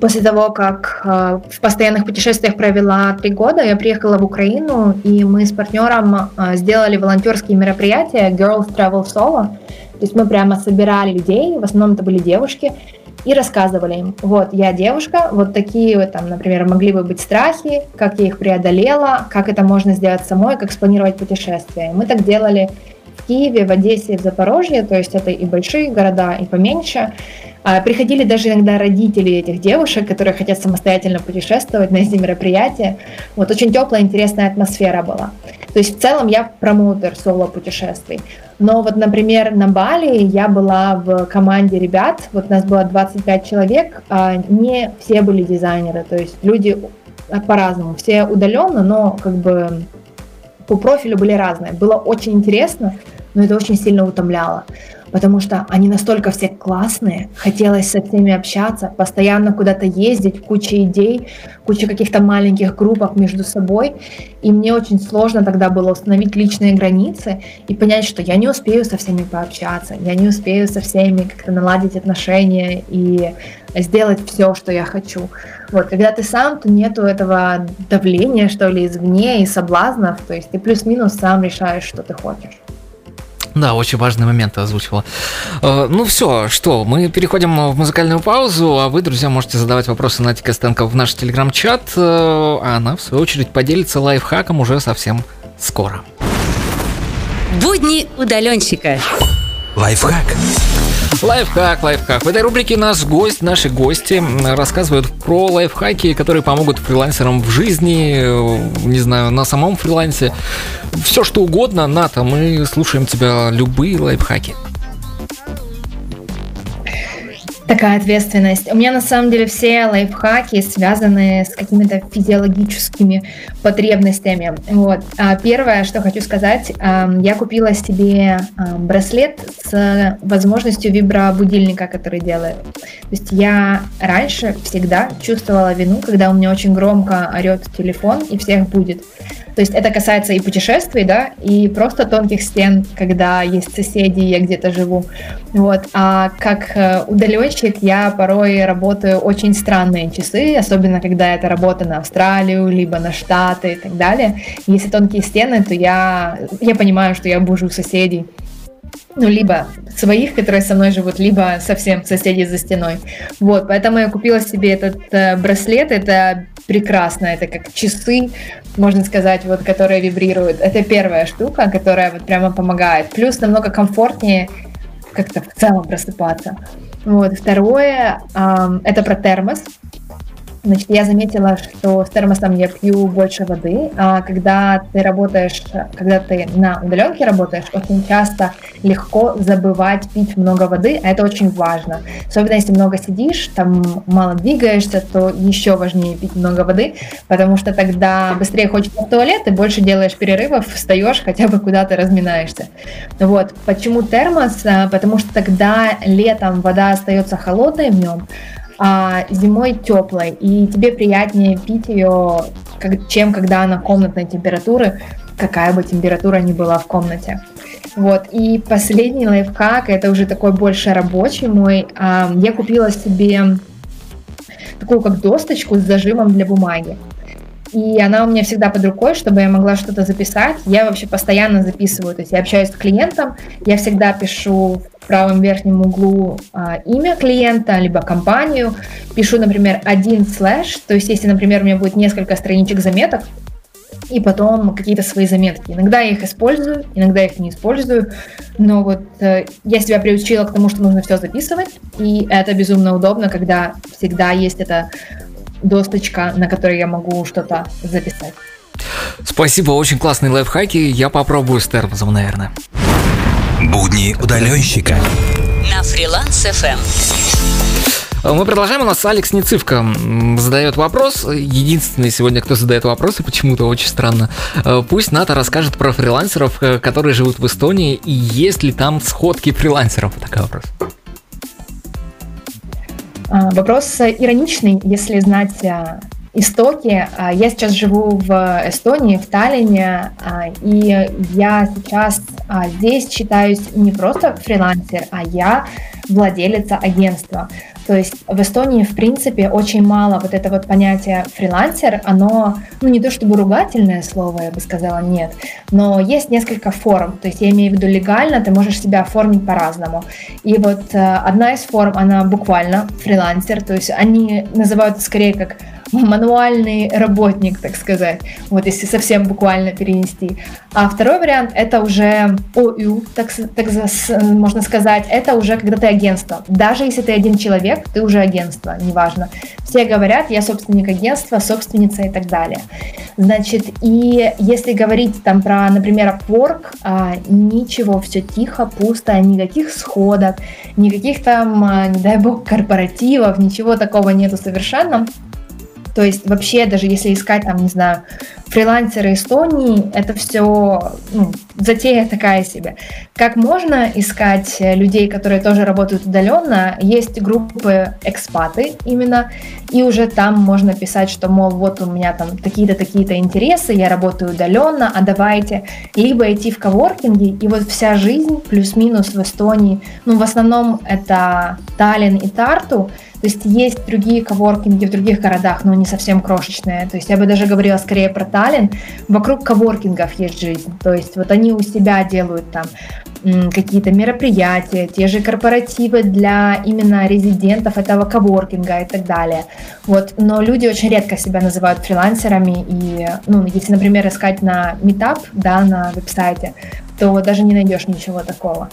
После того, как в постоянных путешествиях провела три года, я приехала в Украину, и мы с партнером сделали волонтерские мероприятия Girls Travel Solo. То есть мы прямо собирали людей, в основном это были девушки, и рассказывали им, вот я девушка, вот такие вот там, например, могли бы быть страхи, как я их преодолела, как это можно сделать самой, как спланировать путешествие. Мы так делали в Киеве, в Одессе, в Запорожье, то есть это и большие города, и поменьше. А, приходили даже иногда родители этих девушек, которые хотят самостоятельно путешествовать на эти мероприятия. Вот очень теплая, интересная атмосфера была. То есть в целом я промоутер соло-путешествий. Но вот, например, на Бали я была в команде ребят, вот нас было 25 человек, а не все были дизайнеры, то есть люди по-разному, все удаленно, но как бы по профилю были разные. Было очень интересно, но это очень сильно утомляло потому что они настолько все классные, хотелось со всеми общаться, постоянно куда-то ездить, куча идей, куча каких-то маленьких группок между собой, и мне очень сложно тогда было установить личные границы и понять, что я не успею со всеми пообщаться, я не успею со всеми как-то наладить отношения и сделать все, что я хочу. Вот, когда ты сам, то нету этого давления, что ли, извне и соблазнов, то есть ты плюс-минус сам решаешь, что ты хочешь. Да, очень важный момент озвучивала. Э, ну все, что, мы переходим в музыкальную паузу, а вы, друзья, можете задавать вопросы Нати Костенко в наш телеграм-чат, а она, в свою очередь, поделится лайфхаком уже совсем скоро. Будни удаленщика. Лайфхак. Лайфхак, лайфхак. В этой рубрике наш гость, наши гости рассказывают про лайфхаки, которые помогут фрилансерам в жизни, э, не знаю, на самом фрилансе. Все что угодно, Ната, мы слушаем тебя любые лайфхаки такая ответственность. У меня на самом деле все лайфхаки связаны с какими-то физиологическими потребностями. Вот. А первое, что хочу сказать, я купила себе браслет с возможностью вибробудильника, который делает. То есть я раньше всегда чувствовала вину, когда у меня очень громко орет телефон и всех будет. То есть это касается и путешествий, да, и просто тонких стен, когда есть соседи, я где-то живу. Вот. А как э, удаленщик я порой работаю очень странные часы, особенно когда это работа на Австралию, либо на Штаты и так далее. Если тонкие стены, то я, я понимаю, что я бужу соседей ну, либо своих, которые со мной живут, либо совсем соседей за стеной. Вот, поэтому я купила себе этот э, браслет, это прекрасно, это как часы, можно сказать, вот, которые вибрируют. Это первая штука, которая вот прямо помогает. Плюс намного комфортнее как-то в целом просыпаться. Вот, второе, э, это про термос. Значит, я заметила, что с термосом я пью больше воды, а когда ты работаешь, когда ты на удаленке работаешь, очень часто легко забывать пить много воды, а это очень важно. Особенно если много сидишь, там мало двигаешься, то еще важнее пить много воды, потому что тогда быстрее хочется в туалет, и больше делаешь перерывов, встаешь, хотя бы куда-то разминаешься. Вот. Почему термос? А, потому что тогда летом вода остается холодной в нем, а зимой теплой, и тебе приятнее пить ее, как, чем когда она комнатной температуры, какая бы температура ни была в комнате. Вот, и последний лайфхак, это уже такой больше рабочий мой, а, я купила себе такую как досточку с зажимом для бумаги. И она у меня всегда под рукой, чтобы я могла что-то записать. Я вообще постоянно записываю. То есть я общаюсь с клиентом, я всегда пишу правом верхнем углу а, имя клиента, либо компанию. Пишу, например, один слэш. То есть если, например, у меня будет несколько страничек заметок, и потом какие-то свои заметки. Иногда я их использую, иногда их не использую, но вот э, я себя приучила к тому, что нужно все записывать, и это безумно удобно, когда всегда есть эта досточка, на которой я могу что-то записать. Спасибо, очень классные лайфхаки. Я попробую с термозом, наверное. Будни удаленщика. На фриланс FM. Мы продолжаем. У нас Алекс Нецивка задает вопрос. Единственный сегодня, кто задает вопросы, почему-то очень странно. Э, пусть Ната расскажет про фрилансеров, э, которые живут в Эстонии, и есть ли там сходки фрилансеров. Такой вопрос. А, вопрос ироничный, если знать истоки. А, я сейчас живу в Эстонии, в Таллине, и я сейчас здесь считаюсь не просто фрилансер, а я владелица агентства. То есть в Эстонии, в принципе, очень мало вот это вот понятие фрилансер, оно, ну не то чтобы ругательное слово, я бы сказала, нет, но есть несколько форм, то есть я имею в виду легально, ты можешь себя оформить по-разному. И вот э, одна из форм, она буквально фрилансер, то есть они называют скорее как мануальный работник, так сказать, вот если совсем буквально перенести. А второй вариант это уже ОЮ, так, так можно сказать, это уже когда ты агентство. Даже если ты один человек, ты уже агентство, неважно. Все говорят, я собственник агентства, собственница и так далее. Значит, и если говорить там про, например, Upwork, а, ничего, все тихо, пусто, никаких сходок, никаких там, а, не дай бог, корпоративов, ничего такого нету совершенно. То есть вообще, даже если искать там, не знаю, фрилансеры Эстонии, это все ну, затея такая себе. Как можно искать людей, которые тоже работают удаленно? Есть группы экспаты именно, и уже там можно писать, что, мол, вот у меня там такие-то, такие-то интересы, я работаю удаленно, а давайте либо идти в коворкинги, и вот вся жизнь плюс-минус в Эстонии, ну, в основном это Таллин и Тарту, то есть есть другие коворкинги в других городах, но не совсем крошечные. То есть я бы даже говорила скорее про Таллин. Вокруг коворкингов есть жизнь. То есть вот они у себя делают там какие-то мероприятия, те же корпоративы для именно резидентов этого коворкинга и так далее. Вот. Но люди очень редко себя называют фрилансерами. И, ну, если, например, искать на Meetup, да, на веб-сайте, то даже не найдешь ничего такого.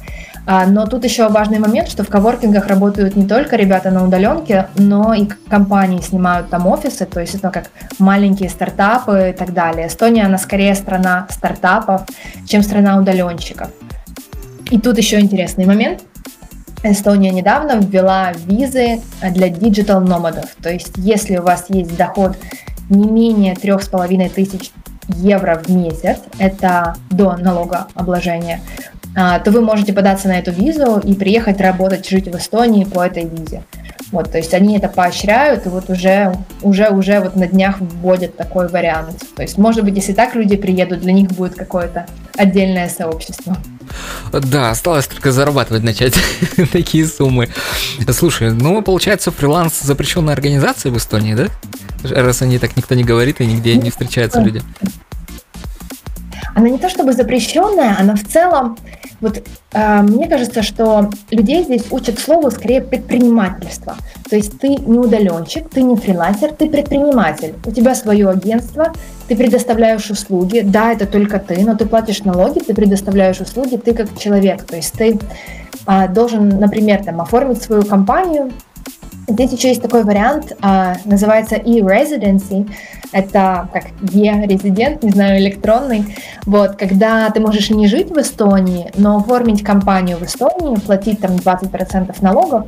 А, но тут еще важный момент, что в коворкингах работают не только ребята на удаленке, но и компании снимают там офисы, то есть это как маленькие стартапы и так далее. Эстония, она скорее страна стартапов, чем страна удаленщиков. И тут еще интересный момент. Эстония недавно ввела визы для digital номадов. То есть, если у вас есть доход не менее трех с половиной тысяч евро в месяц, это до налогообложения, то вы можете податься на эту визу и приехать работать, жить в Эстонии по этой визе. Вот, то есть они это поощряют, и вот уже, уже, уже вот на днях вводят такой вариант. То есть, может быть, если так люди приедут, для них будет какое-то отдельное сообщество. Да, осталось только зарабатывать начать (laughs) такие суммы. Слушай, ну, получается, фриланс запрещенная организация в Эстонии, да? Раз они так никто не говорит и нигде не встречаются люди. Она не то чтобы запрещенная, она в целом вот э, мне кажется, что людей здесь учат слову скорее предпринимательство. То есть ты не удаленщик, ты не фрилансер, ты предприниматель. У тебя свое агентство, ты предоставляешь услуги. Да, это только ты, но ты платишь налоги, ты предоставляешь услуги, ты как человек. То есть ты э, должен, например, там, оформить свою компанию, Здесь еще есть такой вариант, а, называется e-residency. Это как e-резидент, не знаю, электронный. Вот, когда ты можешь не жить в Эстонии, но оформить компанию в Эстонии, платить там 20% налогов,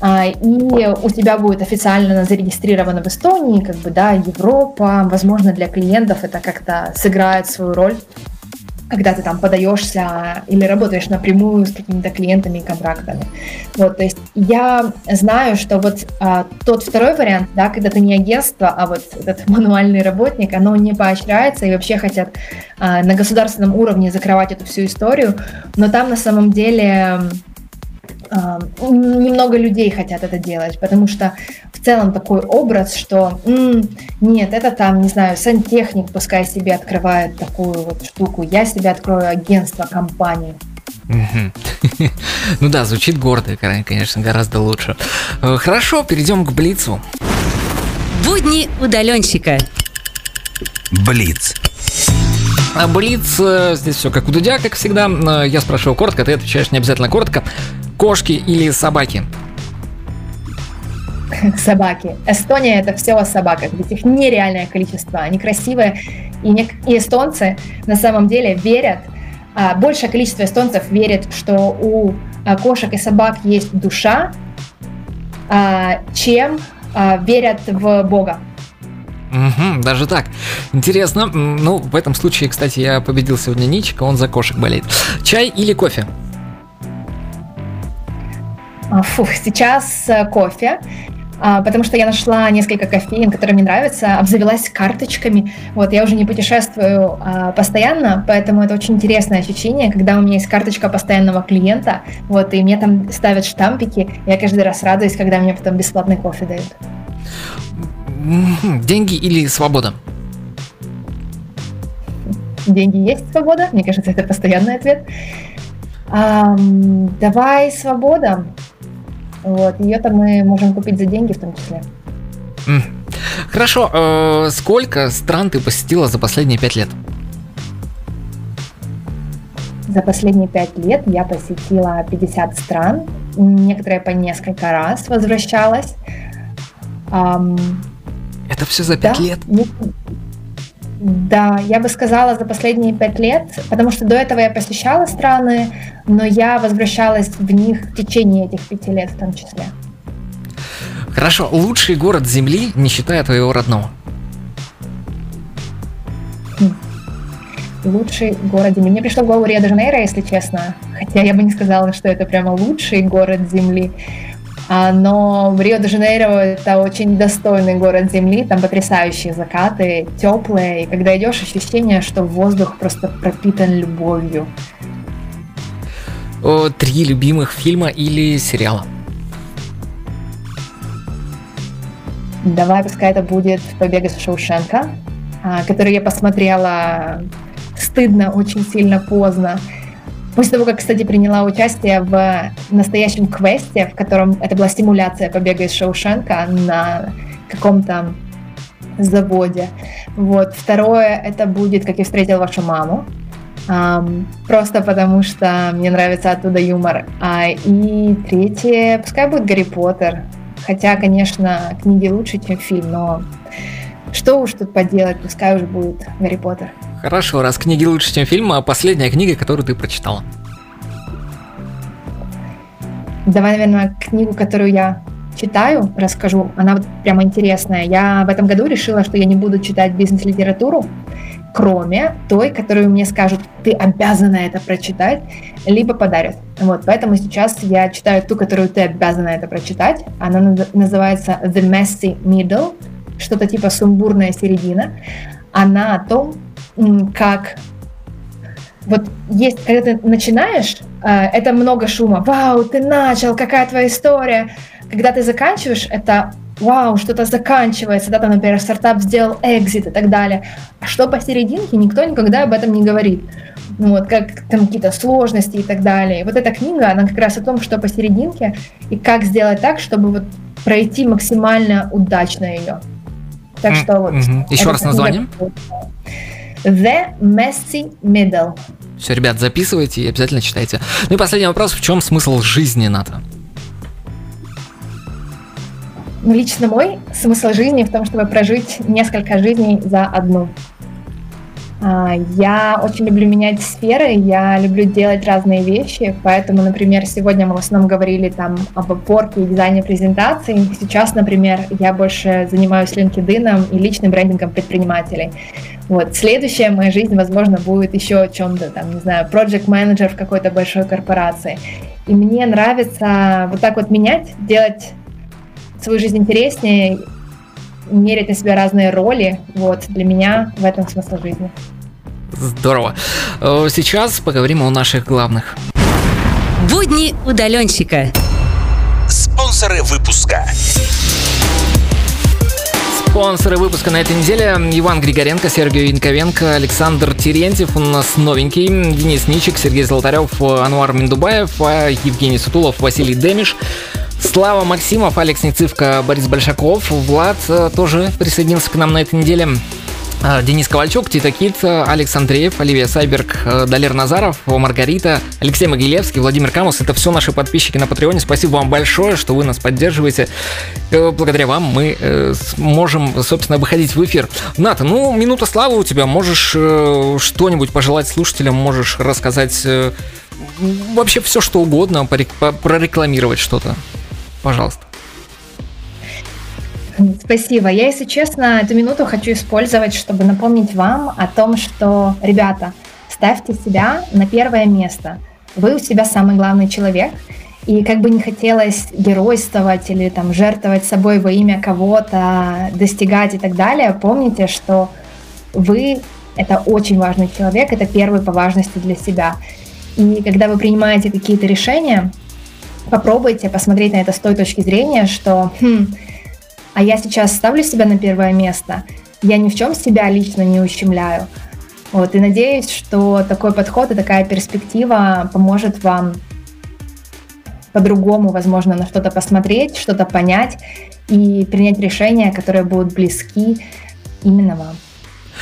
а, и у тебя будет официально зарегистрировано в Эстонии, как бы, да, Европа, возможно, для клиентов это как-то сыграет свою роль когда ты там подаешься или работаешь напрямую с какими-то клиентами и контрактами. Вот, то есть я знаю, что вот а, тот второй вариант, да, когда ты не агентство, а вот этот (laughs) мануальный работник, оно не поощряется и вообще хотят а, на государственном уровне закрывать эту всю историю, но там на самом деле немного людей хотят это делать, потому что в целом такой образ, что м-м, нет, это там, не знаю, сантехник пускай себе открывает такую вот штуку, я себе открою агентство, компанию. (laughs) Ну да, звучит гордо, конечно, гораздо лучше. Э, хорошо, перейдем к Блицу. Будни удаленщика. Блиц. А Блиц, э, здесь все как у Дудя, как всегда. Э, я спрашиваю коротко, ты отвечаешь не обязательно коротко. Кошки или собаки? (laughs) Собаки. Эстония это все о собаках, ведь их нереальное количество. Они красивые И, не, и эстонцы на самом деле верят, а, большее количество эстонцев верит, что у а, кошек и собак есть душа, а, чем а, верят в Бога. Угу, даже так. Интересно. Ну, в этом случае, кстати, я победил сегодня Ничика, он за кошек болеет. Чай или кофе? А, фу, сейчас э, кофе. А, потому что я нашла несколько кофеин, которые мне нравятся, обзавелась карточками. Вот, я уже не путешествую а, постоянно, поэтому это очень интересное ощущение, когда у меня есть карточка постоянного клиента, вот, и мне там ставят штампики, я каждый раз радуюсь, когда мне потом бесплатный кофе дают. Деньги или свобода? Деньги есть свобода, мне кажется, это постоянный ответ. А, давай свобода. Вот, ее-то мы можем купить за деньги в том числе. Хорошо, э, сколько стран ты посетила за последние пять лет? За последние пять лет я посетила 50 стран, некоторые по несколько раз возвращалась. Это все за пять да, лет? Да, я бы сказала за последние пять лет, потому что до этого я посещала страны, но я возвращалась в них в течение этих пяти лет в том числе. Хорошо, лучший город Земли, не считая твоего родного. Хм. Лучший город Земли. Мне пришло в голову Рио-де-Жанейро, если честно. Хотя я бы не сказала, что это прямо лучший город Земли. А, но в Рио-де-Жанейро это очень достойный город Земли, там потрясающие закаты, теплые, и когда идешь, ощущение, что воздух просто пропитан любовью. О, три любимых фильма или сериала? Давай, пускай это будет «Побег из Шоушенка», а, который я посмотрела стыдно, очень сильно поздно. После того, как, кстати, приняла участие в настоящем квесте, в котором это была стимуляция побега из Шоушенка на каком-то заводе. Вот. Второе, это будет «Как я встретил вашу маму». Um, просто потому что мне нравится оттуда юмор. А, и третье, пускай будет Гарри Поттер. Хотя, конечно, книги лучше, чем фильм, но что уж тут поделать, пускай уже будет Гарри Поттер. Хорошо, раз книги лучше, чем фильм, а последняя книга, которую ты прочитала? Давай, наверное, книгу, которую я читаю, расскажу. Она вот прямо интересная. Я в этом году решила, что я не буду читать бизнес-литературу, кроме той, которую мне скажут, ты обязана это прочитать, либо подарят. Вот, поэтому сейчас я читаю ту, которую ты обязана это прочитать. Она называется The Messy Middle, что-то типа сумбурная середина. Она о том, как вот есть, когда ты начинаешь, э, это много шума. Вау, ты начал, какая твоя история. Когда ты заканчиваешь, это вау, что-то заканчивается, да, там, например, стартап сделал экзит и так далее. А что посерединке, никто никогда об этом не говорит. Ну, вот, как там какие-то сложности и так далее. И вот эта книга, она как раз о том, что посерединке и как сделать так, чтобы вот пройти максимально удачно ее. Так что вот. Еще раз название. The Messy Middle. Все, ребят, записывайте и обязательно читайте. Ну и последний вопрос. В чем смысл жизни НАТО? Лично мой смысл жизни в том, чтобы прожить несколько жизней за одну. А, я очень люблю менять сферы, я люблю делать разные вещи, поэтому, например, сегодня мы в основном говорили там об опорке и дизайне презентаций. Сейчас, например, я больше занимаюсь LinkedIn и личным брендингом предпринимателей. Вот. Следующая моя жизнь, возможно, будет еще о чем-то, там, не знаю, project менеджер в какой-то большой корпорации. И мне нравится вот так вот менять, делать свою жизнь интереснее, мерить на себя разные роли. Вот, для меня в этом смысл жизни. Здорово. Э, сейчас поговорим о наших главных. Будни удаленщика. Спонсоры выпуска. Спонсоры выпуска на этой неделе Иван Григоренко, Сергей Янковенко, Александр Терентьев, у нас новенький, Денис Ничик, Сергей Золотарев, Ануар Миндубаев, а Евгений Сутулов, Василий Демиш. Слава Максимов, Алекс Нецивка, Борис Большаков, Влад э, тоже присоединился к нам на этой неделе. А, Денис Ковальчук, Тита Кит, Алекс Андреев, Оливия Сайберг, э, Далер Назаров, Маргарита, Алексей Могилевский, Владимир Камус. Это все наши подписчики на Патреоне. Спасибо вам большое, что вы нас поддерживаете. Э, благодаря вам мы можем, собственно, выходить в эфир. Ната, ну, минута славы у тебя. Можешь что-нибудь пожелать слушателям, можешь рассказать вообще все, что угодно, прорекламировать что-то. Пожалуйста. Спасибо. Я, если честно, эту минуту хочу использовать, чтобы напомнить вам о том, что, ребята, ставьте себя на первое место. Вы у себя самый главный человек, и как бы не хотелось геройствовать или там жертвовать собой во имя кого-то, достигать и так далее, помните, что вы — это очень важный человек, это первый по важности для себя. И когда вы принимаете какие-то решения, попробуйте посмотреть на это с той точки зрения, что хм, а я сейчас ставлю себя на первое место, я ни в чем себя лично не ущемляю. Вот, и надеюсь, что такой подход и такая перспектива поможет вам по-другому, возможно, на что-то посмотреть, что-то понять и принять решения, которые будут близки именно вам.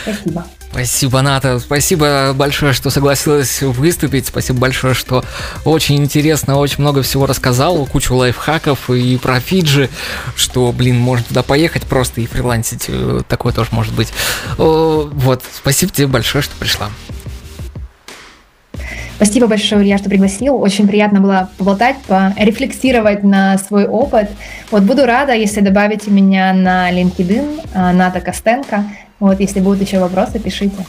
Спасибо. Спасибо, Ната. Спасибо большое, что согласилась выступить. Спасибо большое, что очень интересно, очень много всего рассказал. Кучу лайфхаков и про Фиджи, что, блин, можно туда поехать просто и фрилансить. Э, такое тоже может быть. Вот, спасибо тебе большое, что пришла. Спасибо большое, Илья, что пригласил. Очень приятно было поболтать, порефлексировать на свой опыт. Вот буду рада, если добавите меня на LinkedIn, э, Ната Костенко. Вот, если будут еще вопросы, пишите.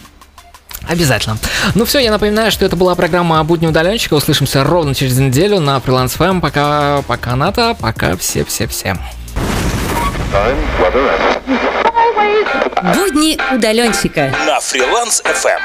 Обязательно. Ну все, я напоминаю, что это была программа «Будни удаленщика». Услышимся ровно через неделю на Freelance FM. Пока, пока, Ната, пока все-все-все. Будни удаленщика на Freelance FM.